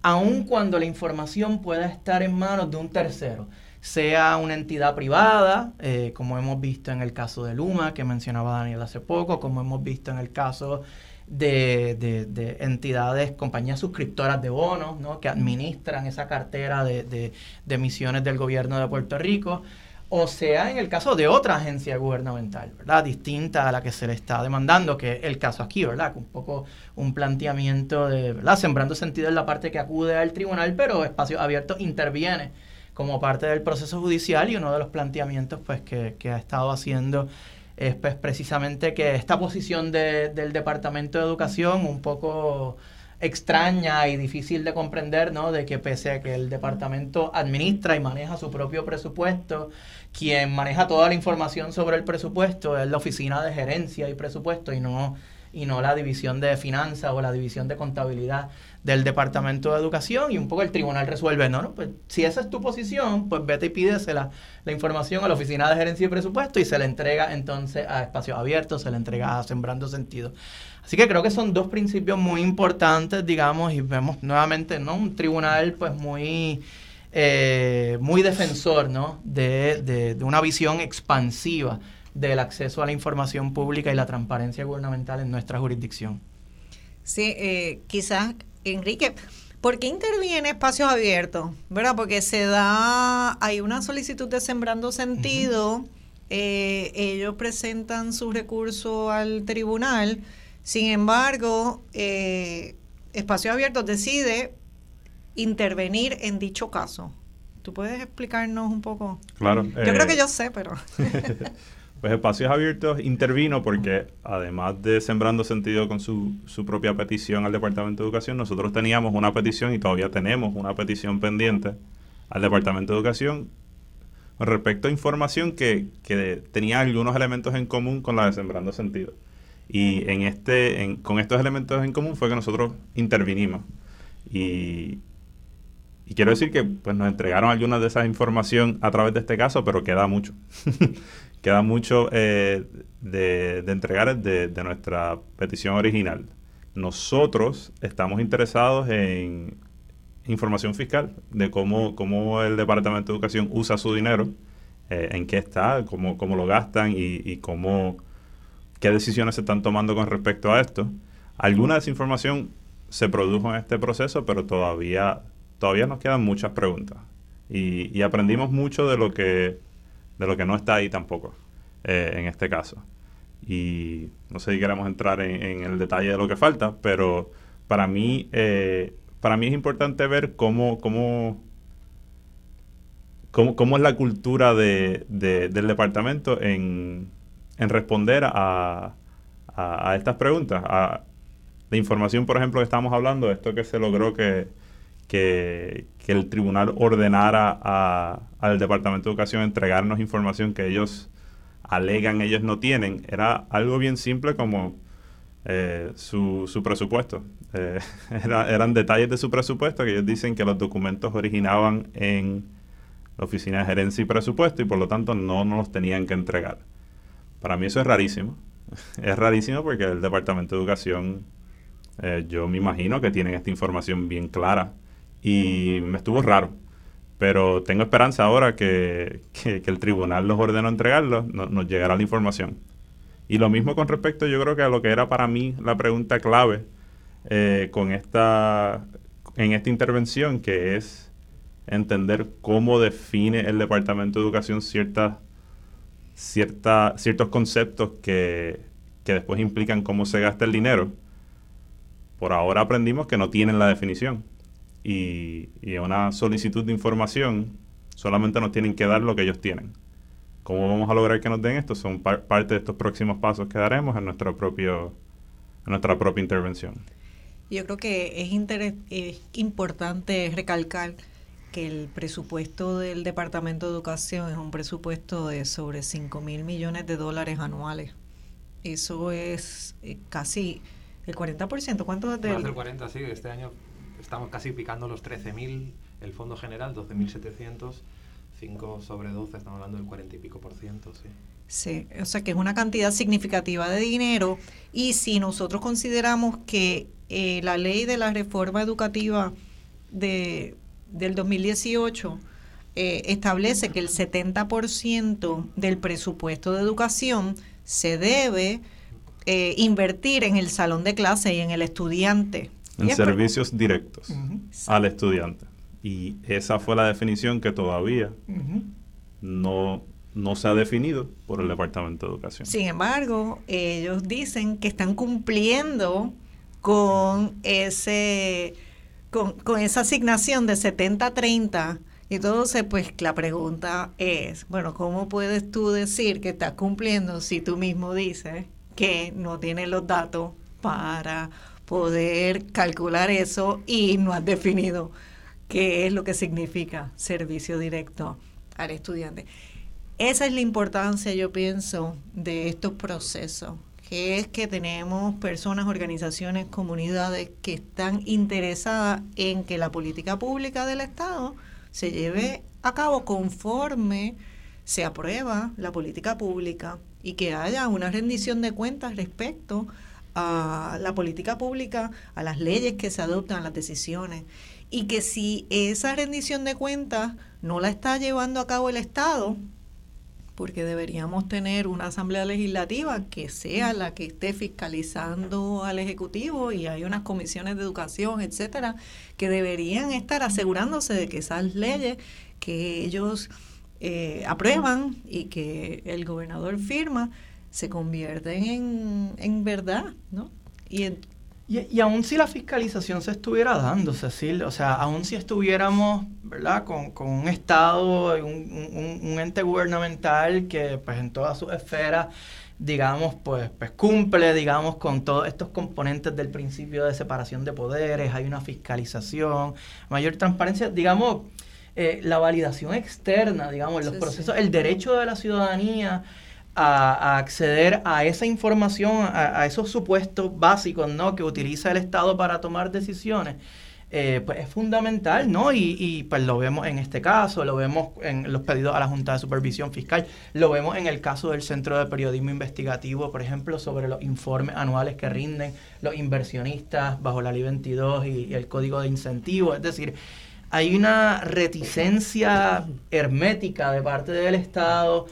aun cuando la información pueda estar en manos de un tercero sea una entidad privada, eh, como hemos visto en el caso de Luma, que mencionaba Daniel hace poco, como hemos visto en el caso de, entidades, compañías suscriptoras de bonos, ¿no? que administran esa cartera de, emisiones del gobierno de Puerto Rico, o sea en el caso de otra agencia gubernamental, ¿verdad? Distinta a la que se le está demandando, que es el caso aquí, ¿verdad? Un poco un planteamiento de, ¿verdad? Sembrando sentido en la parte que acude al tribunal, pero Espacio Abierto interviene como parte del proceso judicial y uno de los planteamientos pues, que, ha estado haciendo es pues, precisamente que esta posición del Departamento de Educación un poco extraña y difícil de comprender, ¿no? De que pese a que el departamento administra y maneja su propio presupuesto, quien maneja toda la información sobre el presupuesto es la oficina de gerencia y presupuesto y no y no la división de finanzas o la división de contabilidad del Departamento de Educación y un poco el tribunal resuelve, no, no, pues si esa es tu posición, pues vete y pídesela la información a la Oficina de Gerencia y Presupuesto y se le entrega entonces a espacios abiertos, se le entrega a Sembrando Sentido. Así que creo que son dos principios muy importantes, digamos, y vemos nuevamente, ¿no? Un tribunal pues muy... Eh, muy defensor ¿no? de, de una visión expansiva del acceso a la información pública y la transparencia gubernamental en nuestra jurisdicción.
Sí, eh, quizás, Enrique, ¿por qué interviene espacios abiertos? ¿Verdad? Porque se da, hay una solicitud de Sembrando Sentido, eh, ellos presentan su recurso al tribunal, sin embargo, eh, Espacios Abiertos decide intervenir en dicho caso. ¿Tú puedes explicarnos un poco?
Claro.
Yo creo
eh,
que yo sé, pero...
Pues Espacios Abiertos intervino porque, además de Sembrando Sentido con su, su, propia petición al Departamento de Educación, nosotros teníamos una petición y todavía tenemos una petición pendiente al Departamento de Educación respecto a información que, que tenía algunos elementos en común con la de Sembrando Sentido. Y en este, en, con estos elementos en común fue que nosotros intervinimos. Y, y quiero decir que pues, nos entregaron algunas de esas información a través de este caso, pero queda mucho. queda mucho eh, de, de, entregar de, de, nuestra petición original. Nosotros estamos interesados en información fiscal, de cómo, cómo el Departamento de Educación usa su dinero, eh, en qué está, cómo, cómo lo gastan y, y, cómo, qué decisiones se están tomando con respecto a esto. Alguna de esa información se produjo en este proceso, pero todavía, todavía nos quedan muchas preguntas. Y, y aprendimos mucho de lo que de lo que no está ahí tampoco, eh, en este caso. Y no sé si queremos entrar en, el detalle de lo que falta, pero para mí, eh, para mí es importante ver cómo, cómo, cómo, cómo es la cultura de, de, del departamento en, en responder a, a, estas preguntas. A, la información, por ejemplo, que estamos hablando, esto que se logró que, que el tribunal ordenara al Departamento de Educación entregarnos información que ellos alegan ellos no tienen, era algo bien simple como eh, su, su, presupuesto. Eh, era, eran detalles de su presupuesto que ellos dicen que los documentos originaban en la Oficina de Gerencia y Presupuesto y por lo tanto no nos los tenían que entregar. Para mí eso es rarísimo. Es rarísimo porque el Departamento de Educación, eh, yo me imagino que tienen esta información bien clara y me estuvo raro. Pero tengo esperanza ahora que, que, el tribunal los ordenó entregarlos, no, nos llegará la información. Y lo mismo con respecto, yo creo que a lo que era para mí la pregunta clave eh, con esta, en esta intervención, que es entender cómo define el Departamento de Educación ciertas, cierta, ciertos conceptos que, que después implican cómo se gasta el dinero. Por ahora aprendimos que no tienen la definición y, y una solicitud de información solamente nos tienen que dar lo que ellos tienen. ¿Cómo vamos a lograr que nos den esto? Son par parte de estos próximos pasos que daremos en, nuestro propio, en nuestra propia intervención.
Yo creo que es, es importante recalcar que el presupuesto del Departamento de Educación es un presupuesto de sobre 5 mil millones de dólares anuales. Eso es eh, casi el 40%. ¿Cuánto es
del...? Más del 40, sí. Este año estamos casi picando los 13.000, el Fondo General 12.700, 5 sobre 12, estamos hablando del 40 y pico por ciento, sí.
Sí, o sea que es una cantidad significativa de dinero y si nosotros consideramos que eh, la ley de la reforma educativa de, del 2018 eh, establece que el 70% del presupuesto de educación se debe eh, invertir en el salón de clase y en el estudiante.
En servicios directos uh -huh. al estudiante. Y esa fue la definición que todavía uh -huh. no, no se ha definido por el Departamento de Educación.
Sin embargo, ellos dicen que están cumpliendo con ese con, con esa asignación de 70-30 entonces, pues la pregunta es, bueno, ¿cómo puedes tú decir que estás cumpliendo si tú mismo dices que no tienes los datos para poder calcular eso y no has definido qué es lo que significa servicio directo al estudiante. Esa es la importancia, yo pienso, de estos procesos, que es que tenemos personas, organizaciones, comunidades que están interesadas en que la política pública del Estado se lleve a cabo conforme se aprueba la política pública y que haya una rendición de cuentas respecto a la política pública, a las leyes que se adoptan, a las decisiones. Y que si esa rendición de cuentas no la está llevando a cabo el Estado, porque deberíamos tener una asamblea legislativa que sea la que esté fiscalizando al ejecutivo y hay unas comisiones de educación, etcétera, que deberían estar asegurándose de que esas leyes que ellos eh, aprueban y que el gobernador firma se convierten en, en verdad, ¿no? Y en,
Y, y aún si la fiscalización se estuviera dando, Cecil, o sea, aún si estuviéramos, ¿verdad?, con, con un Estado, un, un, un, ente gubernamental que, pues, en todas sus esferas, digamos, pues, pues cumple, digamos, con todos estos componentes del principio de separación de poderes, hay una fiscalización, mayor transparencia, digamos, eh, la validación externa, digamos, los procesos, el derecho de la ciudadanía a, acceder a esa información, a, esos supuestos básicos ¿no? que utiliza el Estado para tomar decisiones, eh, pues es fundamental, ¿no? Y, y, pues lo vemos en este caso, lo vemos en los pedidos a la Junta de Supervisión Fiscal, lo vemos en el caso del Centro de Periodismo Investigativo, por ejemplo, sobre los informes anuales que rinden los inversionistas bajo la Ley 22 y, y el Código de Incentivos, es decir, hay una reticencia hermética de parte del Estado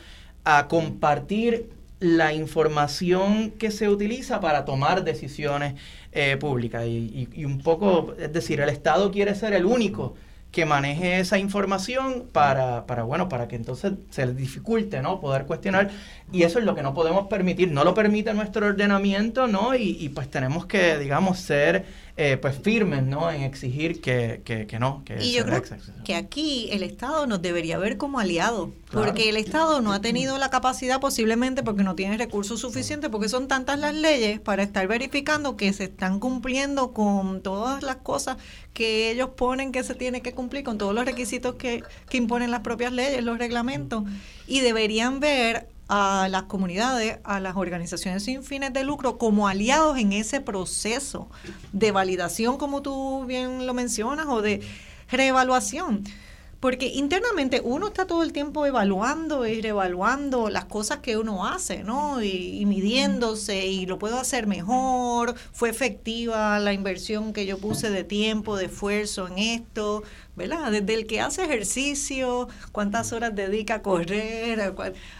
a compartir la información que se utiliza para tomar decisiones eh, públicas. Y, un poco, es decir, el Estado quiere ser el único que maneje esa información para, para, bueno, para que entonces se le dificulte, ¿no? Poder cuestionar. Y eso es lo que no podemos permitir. No lo permite nuestro ordenamiento, ¿no? Y pues tenemos que, digamos, ser eh, pues firmes ¿no? en exigir que, que, no. Que
y yo creo que aquí el Estado nos debería ver como aliado, porque el Estado no ha tenido la capacidad posiblemente porque no tiene recursos suficientes, porque son tantas las leyes para estar verificando que se están cumpliendo con todas las cosas que ellos ponen que se tiene que cumplir, con todos los requisitos que, que imponen las propias leyes, los reglamentos, y deberían ver a las comunidades, a las organizaciones sin fines de lucro como aliados en ese proceso de validación, como tú bien lo mencionas, o de reevaluación. Porque internamente uno está todo el tiempo evaluando y reevaluando las cosas que uno hace, ¿no? Y, midiéndose y lo puedo hacer mejor, fue efectiva la inversión que yo puse de tiempo, de esfuerzo en esto, ¿verdad? Desde el que hace ejercicio, cuántas horas dedica a correr,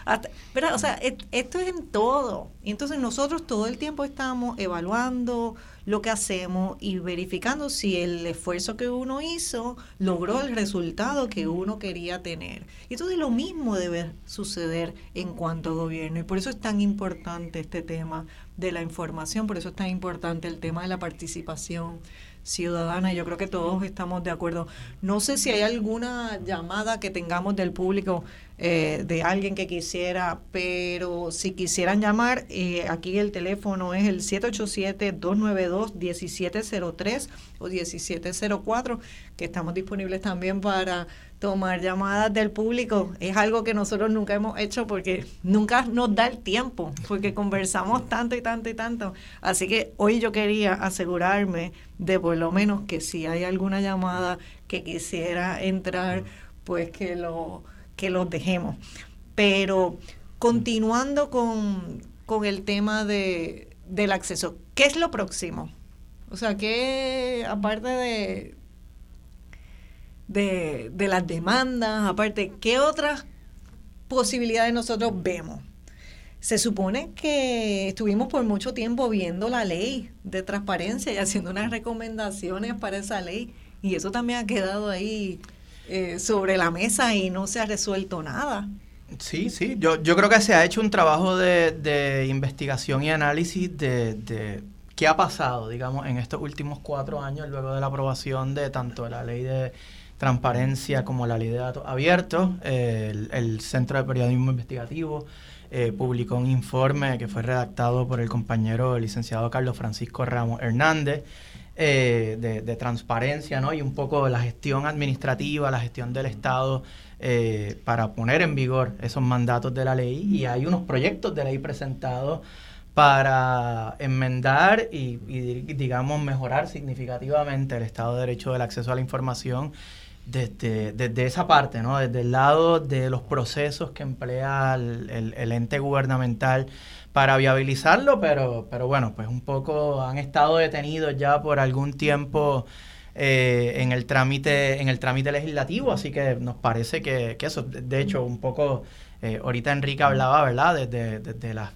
hasta, ¿verdad? O sea, esto es en todo. Y entonces nosotros todo el tiempo estamos evaluando, lo que hacemos y verificando si el esfuerzo que uno hizo logró el resultado que uno quería tener. Y entonces lo mismo debe suceder en cuanto a gobierno. Y por eso es tan importante este tema de la información, por eso es tan importante el tema de la participación ciudadana. Yo creo que todos estamos de acuerdo. No sé si hay alguna llamada que tengamos del público eh, de alguien que quisiera, pero si quisieran llamar, eh, aquí el teléfono es el 787-292-1703 o 1704, que estamos disponibles también para tomar llamadas del público. Es algo que nosotros nunca hemos hecho porque nunca nos da el tiempo, porque conversamos tanto y tanto y tanto. Así que hoy yo quería asegurarme de por lo menos que si hay alguna llamada que quisiera entrar, pues que lo que los dejemos. Pero continuando con, el tema de, del acceso, ¿qué es lo próximo? O sea, que aparte de, de, de las demandas, aparte, ¿qué otras posibilidades nosotros vemos? Se supone que estuvimos por mucho tiempo viendo la ley de transparencia y haciendo unas recomendaciones para esa ley y eso también ha quedado ahí eh, sobre la mesa y no se ha resuelto nada.
Sí, sí, yo, yo creo que se ha hecho un trabajo de, investigación y análisis de, de, qué ha pasado, digamos, en estos últimos cuatro años luego de la aprobación de tanto la ley de transparencia como la ley de datos abiertos. el, Centro de Periodismo Investigativo eh, publicó un informe que fue redactado por el compañero licenciado Carlos Francisco Ramos Hernández eh, de, transparencia ¿no? y un poco la gestión administrativa, la gestión del Estado eh, para poner en vigor esos mandatos de la ley y hay unos proyectos de ley presentados para enmendar y, digamos mejorar significativamente el Estado de Derecho del acceso a la información desde, desde esa parte, ¿no? desde el lado de los procesos que emplea el ente gubernamental para viabilizarlo, pero, pero bueno, pues un poco han estado detenidos ya por algún tiempo eh, en el trámite, en el trámite legislativo, así que nos parece que, eso, de hecho, un poco, eh, ahorita Enrique hablaba, ¿verdad?, desde de, las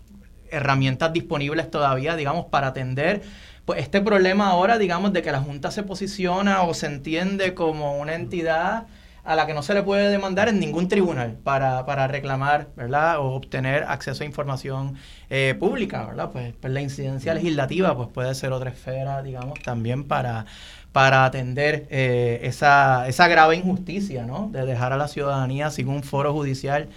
herramientas disponibles todavía, digamos, para atender pues este problema ahora, digamos, de que la Junta se posiciona o se entiende como una entidad a la que no se le puede demandar en ningún tribunal para, para reclamar, ¿verdad? O obtener acceso a información eh, pública, ¿verdad? Pues, pues, la incidencia legislativa pues puede ser otra esfera, digamos, también para, para atender eh, esa, esa grave injusticia, ¿no? De dejar a la ciudadanía sin un foro judicial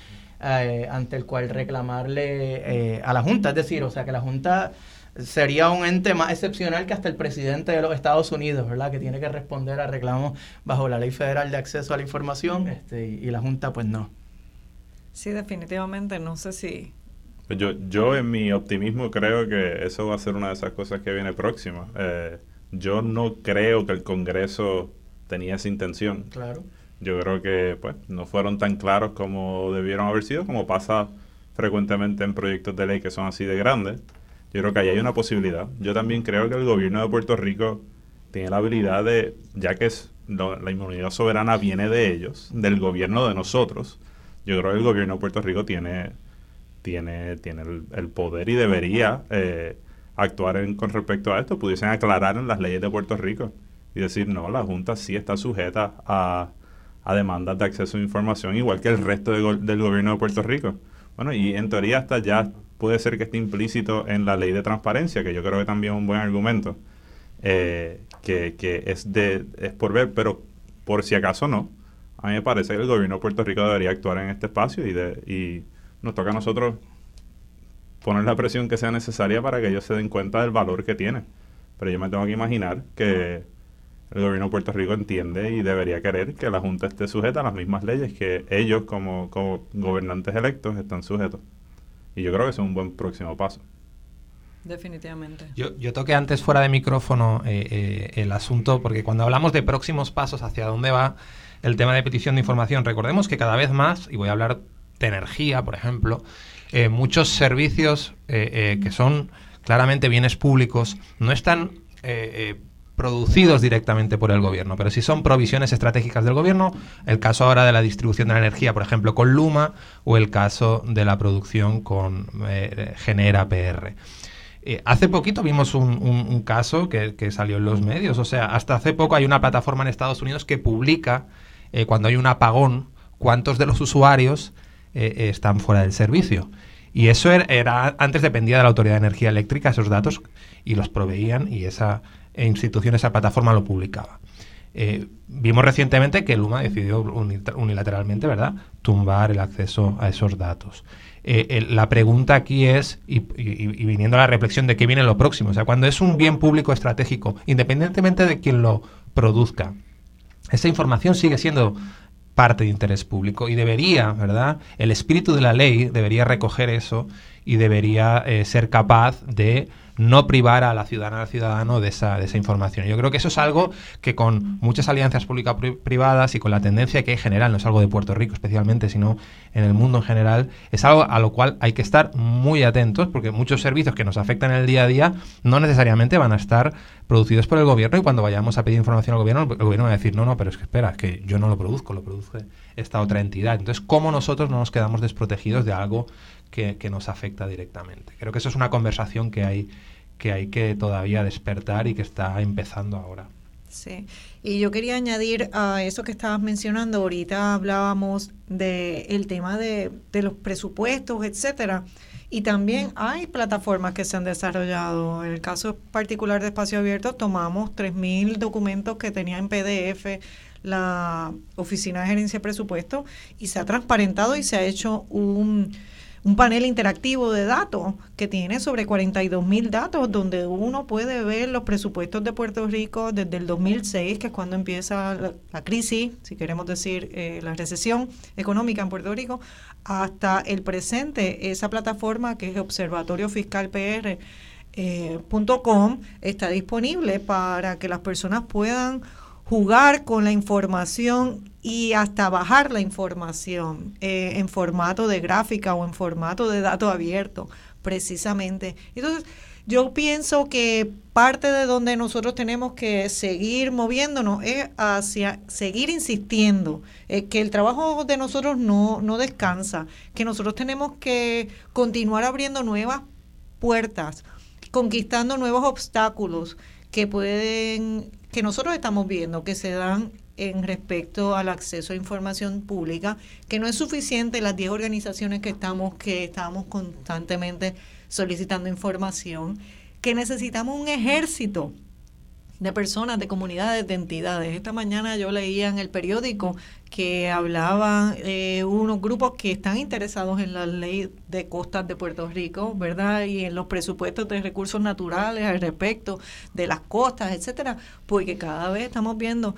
eh, ante el cual reclamarle a la Junta. Es decir, o sea, que la Junta sería un ente más excepcional que hasta el presidente de los Estados Unidos, ¿verdad? Que tiene que responder a reclamos bajo la Ley Federal de Acceso a la Información este, y, la Junta pues no.
Sí, definitivamente, no sé si...
Pues yo, yo en mi optimismo creo que eso va a ser una de esas cosas que viene próxima. Eh, yo no creo que el Congreso tenía esa intención.
Claro.
Yo creo que pues no fueron tan claros como debieron haber sido, como pasa frecuentemente en proyectos de ley que son así de grandes. Yo creo que ahí hay una posibilidad. Yo también creo que el gobierno de Puerto Rico tiene la habilidad de, ya que es, la inmunidad soberana viene de ellos, del gobierno de nosotros, yo creo que el gobierno de Puerto Rico tiene, tiene, tiene el, poder y debería eh, actuar en, con respecto a esto. Pudiesen aclarar en las leyes de Puerto Rico y decir, no, la Junta sí está sujeta a, a demandas de acceso a información, igual que el resto del gobierno de Puerto Rico. Bueno, y en teoría hasta ya puede ser que esté implícito en la ley de transparencia, que yo creo que también es un buen argumento, eh, que, que, es, de, es por ver, pero por si acaso no, a mí me parece que el gobierno de Puerto Rico debería actuar en este espacio y, de, y nos toca a nosotros poner la presión que sea necesaria para que ellos se den cuenta del valor que tiene. Pero yo me tengo que imaginar que el gobierno de Puerto Rico entiende y debería querer que la Junta esté sujeta a las mismas leyes que ellos como, como gobernantes electos están sujetos. Y yo creo que es un buen próximo paso.
Definitivamente.
Yo, yo toqué antes fuera de micrófono eh, eh, el asunto, porque cuando hablamos de próximos pasos hacia dónde va el tema de petición de información, recordemos que cada vez más, y voy a hablar de energía, por ejemplo, eh, muchos servicios que son claramente bienes públicos no están producidos directamente por el gobierno, pero si son provisiones estratégicas del gobierno, el caso ahora de la distribución de la energía, por ejemplo, con Luma, o el caso de la producción con eh, Genera PR. Eh, hace poquito vimos un, caso que, salió en los medios, o sea, hasta hace poco hay una plataforma en Estados Unidos que publica eh, cuando hay un apagón cuántos de los usuarios están fuera del servicio. Y eso era, antes dependía de la Autoridad de Energía Eléctrica, esos datos, y los proveían y esa e instituciones, esa plataforma lo publicaba. Eh, vimos recientemente que Luma decidió unilateralmente, ¿verdad?, tumbar el acceso a esos datos. Eh, la pregunta aquí es, y, viniendo a la reflexión de qué viene lo próximo, o sea, cuando es un bien público estratégico, independientemente de quien lo produzca, esa información sigue siendo parte de interés público y debería, ¿verdad? El espíritu de la ley debería recoger eso y debería eh, ser capaz de no privar a la ciudadana al ciudadano de esa, de esa información. Yo creo que eso es algo que con muchas alianzas público-privadas y con la tendencia que hay general, no es algo de Puerto Rico especialmente, sino en el mundo en general, es algo a lo cual hay que estar muy atentos porque muchos servicios que nos afectan en el día a día no necesariamente van a estar producidos por el gobierno y cuando vayamos a pedir información al gobierno, el gobierno va a decir, no, no, pero es que espera, es que yo no lo produzco, lo produce esta otra entidad. Entonces, ¿cómo nosotros no nos quedamos desprotegidos de algo que, nos afecta directamente? Creo que eso es una conversación que hay que hay que todavía despertar y que está empezando ahora.
Sí, y yo quería añadir a eso que estabas mencionando, ahorita hablábamos del el tema de, de, los presupuestos, etcétera, y también hay plataformas que se han desarrollado. En el caso particular de Espacio Abierto, tomamos 3.000 documentos que tenía en PDF la Oficina de Gerencia de Presupuesto y se ha transparentado y se ha hecho un un panel interactivo de datos que tiene sobre 42 mil datos donde uno puede ver los presupuestos de Puerto Rico desde el 2006, que es cuando empieza la, crisis, si queremos decir eh, la recesión económica en Puerto Rico, hasta el presente. Esa plataforma que es Observatorio Fiscal PR. Eh, está disponible para que las personas puedan jugar con la información y hasta bajar la información eh, en formato de gráfica o en formato de dato abierto, precisamente. Entonces, yo pienso que parte de donde nosotros tenemos que seguir moviéndonos es hacia seguir insistiendo, eh, que el trabajo de nosotros no, no descansa, que nosotros tenemos que continuar abriendo nuevas puertas, conquistando nuevos obstáculos que pueden que nosotros estamos viendo que se dan en respecto al acceso a información pública, que no es suficiente las 10 organizaciones que estamos, que estamos constantemente solicitando información, que necesitamos un ejército de personas, de comunidades, de entidades. Esta mañana yo leía en el periódico que hablaban eh, unos grupos que están interesados en la ley de costas de Puerto Rico, ¿verdad? Y en los presupuestos de recursos naturales al respecto de las costas, etcétera, porque cada vez estamos viendo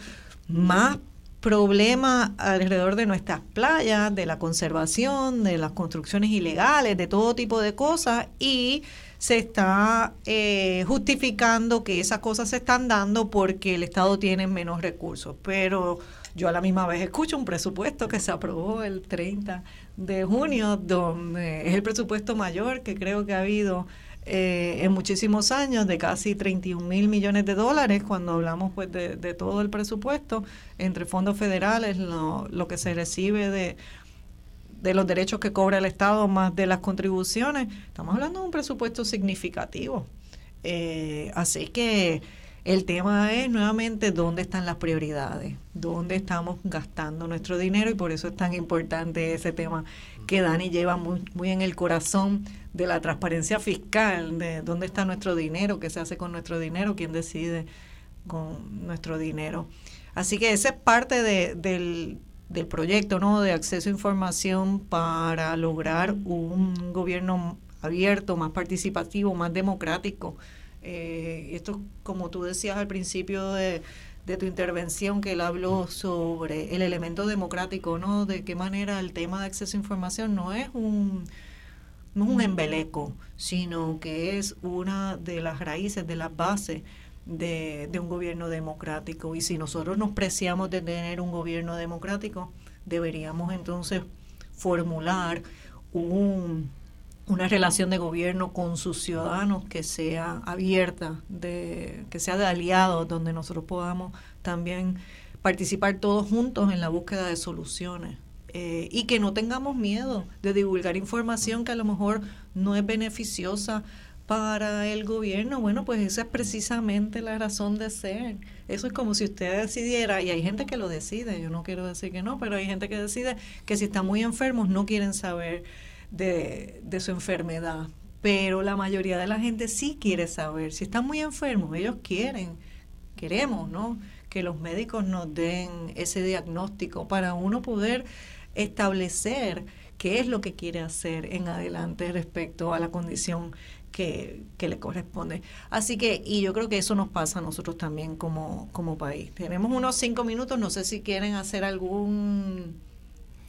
más problemas alrededor de nuestras playas, de la conservación, de las construcciones ilegales, de todo tipo de cosas y se está eh, justificando que esas cosas se están dando porque el Estado tiene menos recursos. Pero yo a la misma vez escucho un presupuesto que se aprobó el 30 de junio, donde es el presupuesto mayor que creo que ha habido eh, en muchísimos años, de casi 31 mil millones de dólares, cuando hablamos pues de, todo el presupuesto, entre fondos federales, lo, lo que se recibe de de los derechos que cobra el Estado más de las contribuciones, estamos hablando de un presupuesto significativo. Eh, así que el tema es nuevamente dónde están las prioridades, dónde estamos gastando nuestro dinero y por eso es tan importante ese tema que Dani lleva muy, en el corazón de la transparencia fiscal, de dónde está nuestro dinero, qué se hace con nuestro dinero, quién decide con nuestro dinero. Así que esa es parte de, del, del proyecto ¿no? de acceso a información para lograr un gobierno abierto, más participativo, más democrático. Eh, esto, como tú decías al principio de, tu intervención, que él habló sobre el elemento democrático, ¿no? De qué manera el tema de acceso a información no es un, no es un embeleco, sino que es una de las raíces, de las bases de, un gobierno democrático. Y si nosotros nos preciamos de tener un gobierno democrático, deberíamos entonces formular un, una relación de gobierno con sus ciudadanos que sea abierta, de, que sea de aliados, donde nosotros podamos también participar todos juntos en la búsqueda de soluciones. Eh, y que no tengamos miedo de divulgar información que a lo mejor no es beneficiosa para el gobierno, bueno, pues esa es precisamente la razón de ser. Eso es como si usted decidiera, y hay gente que lo decide, yo no quiero decir que no, pero hay gente que decide que si están muy enfermos no quieren saber de, de su enfermedad. Pero la mayoría de la gente sí quiere saber. Si están muy enfermos, ellos quieren, queremos, ¿no? Que los médicos nos den ese diagnóstico para uno poder establecer qué es lo que quiere hacer en adelante respecto a la condición que, le corresponde. Así que, y yo creo que eso nos pasa a nosotros también como, como país. Tenemos unos cinco minutos, no sé si quieren hacer algún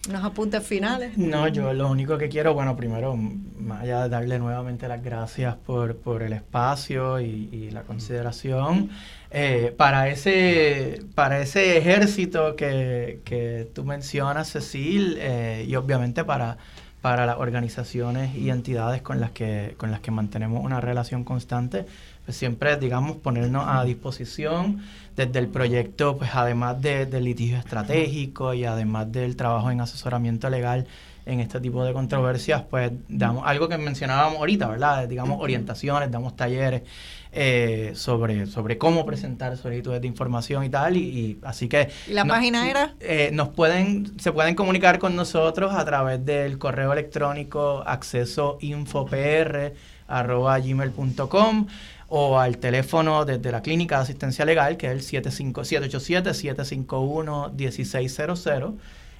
unos apuntes finales.
No, yo lo único que quiero, bueno, primero, más allá de darle nuevamente las gracias por, por el espacio y, la consideración, eh, para, ese, para ese ejército que, que tú mencionas, Cecil, eh, y obviamente para para las organizaciones y entidades con las que, con las que mantenemos una relación constante, pues siempre, digamos, ponernos a disposición desde el proyecto, pues además de, del litigio estratégico y además del trabajo en asesoramiento legal en este tipo de controversias, pues damos algo que mencionábamos ahorita, ¿verdad? Digamos, orientaciones, damos talleres eh, sobre, sobre cómo presentar solicitudes de información y tal. Y, así que...
¿Y la página era?
Eh, nos pueden, se pueden comunicar con nosotros a través del correo electrónico accesoinfopr.gmail.com o al teléfono desde la clínica de asistencia legal, que es el 787-751-1600.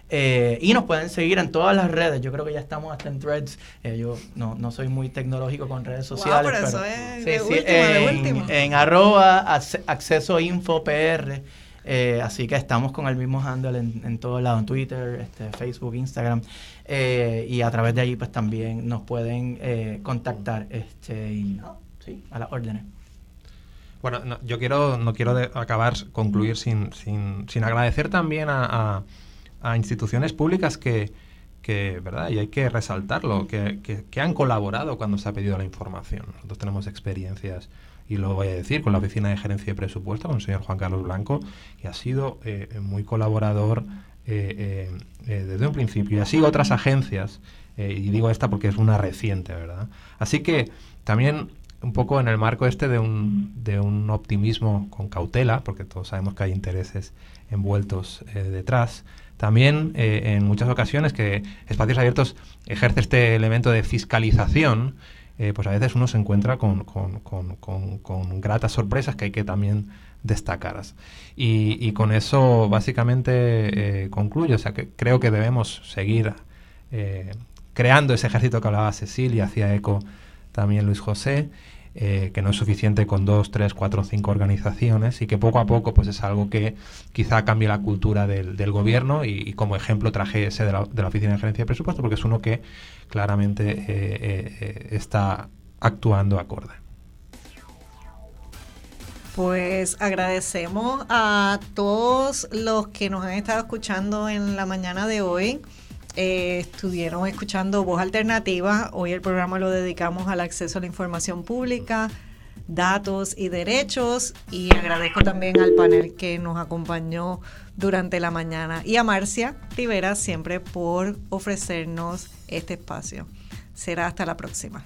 Eh, y nos pueden seguir en todas las redes. Yo creo que ya estamos hasta en threads. Eh, yo no, no, soy muy tecnológico con redes sociales. pero, eso es de en, en, arroba acceso info PR. Eh, así que estamos con el mismo handle en, en todos lados, en Twitter, este, Facebook, Instagram. y a través de allí pues también nos pueden contactar este, y, sí, a las órdenes.
Bueno, yo quiero, no quiero acabar, concluir sin, sin, sin agradecer también a a instituciones públicas que, ¿verdad? Y hay que resaltarlo, que, que, han colaborado cuando se ha pedido la información. Nosotros tenemos experiencias, y lo voy a decir, con la Oficina de Gerencia de Presupuesto, con el señor Juan Carlos Blanco, que ha sido eh, muy colaborador eh, eh, desde un principio. Y así otras agencias, y digo esta porque es una reciente, ¿verdad? Así que también un poco en el marco este de un, de un optimismo con cautela, porque todos sabemos que hay intereses envueltos eh, detrás. También eh, en muchas ocasiones que espacios abiertos ejerce este elemento de fiscalización, eh, pues a veces uno se encuentra con, con, con, con, gratas sorpresas que hay que también destacar. Y, con eso básicamente concluyo, o sea que creo que debemos seguir creando ese ejército que hablaba Cecilia, hacía eco también Luis José, eh, que no es suficiente con dos, tres, cuatro, cinco organizaciones y que poco a poco pues es algo que quizá cambie la cultura del, gobierno y, como ejemplo traje ese de la, de la, Oficina de Gerencia de Presupuesto porque es uno que claramente eh, eh, está actuando acorde.
Pues agradecemos a todos los que nos han estado escuchando en la mañana de hoy. Eh, estuvieron escuchando Voz Alternativa. Hoy el programa lo dedicamos al acceso a la información pública, datos y derechos. Y agradezco también al panel que nos acompañó durante la mañana y a Marcia Rivera siempre por ofrecernos este espacio. Será hasta la próxima.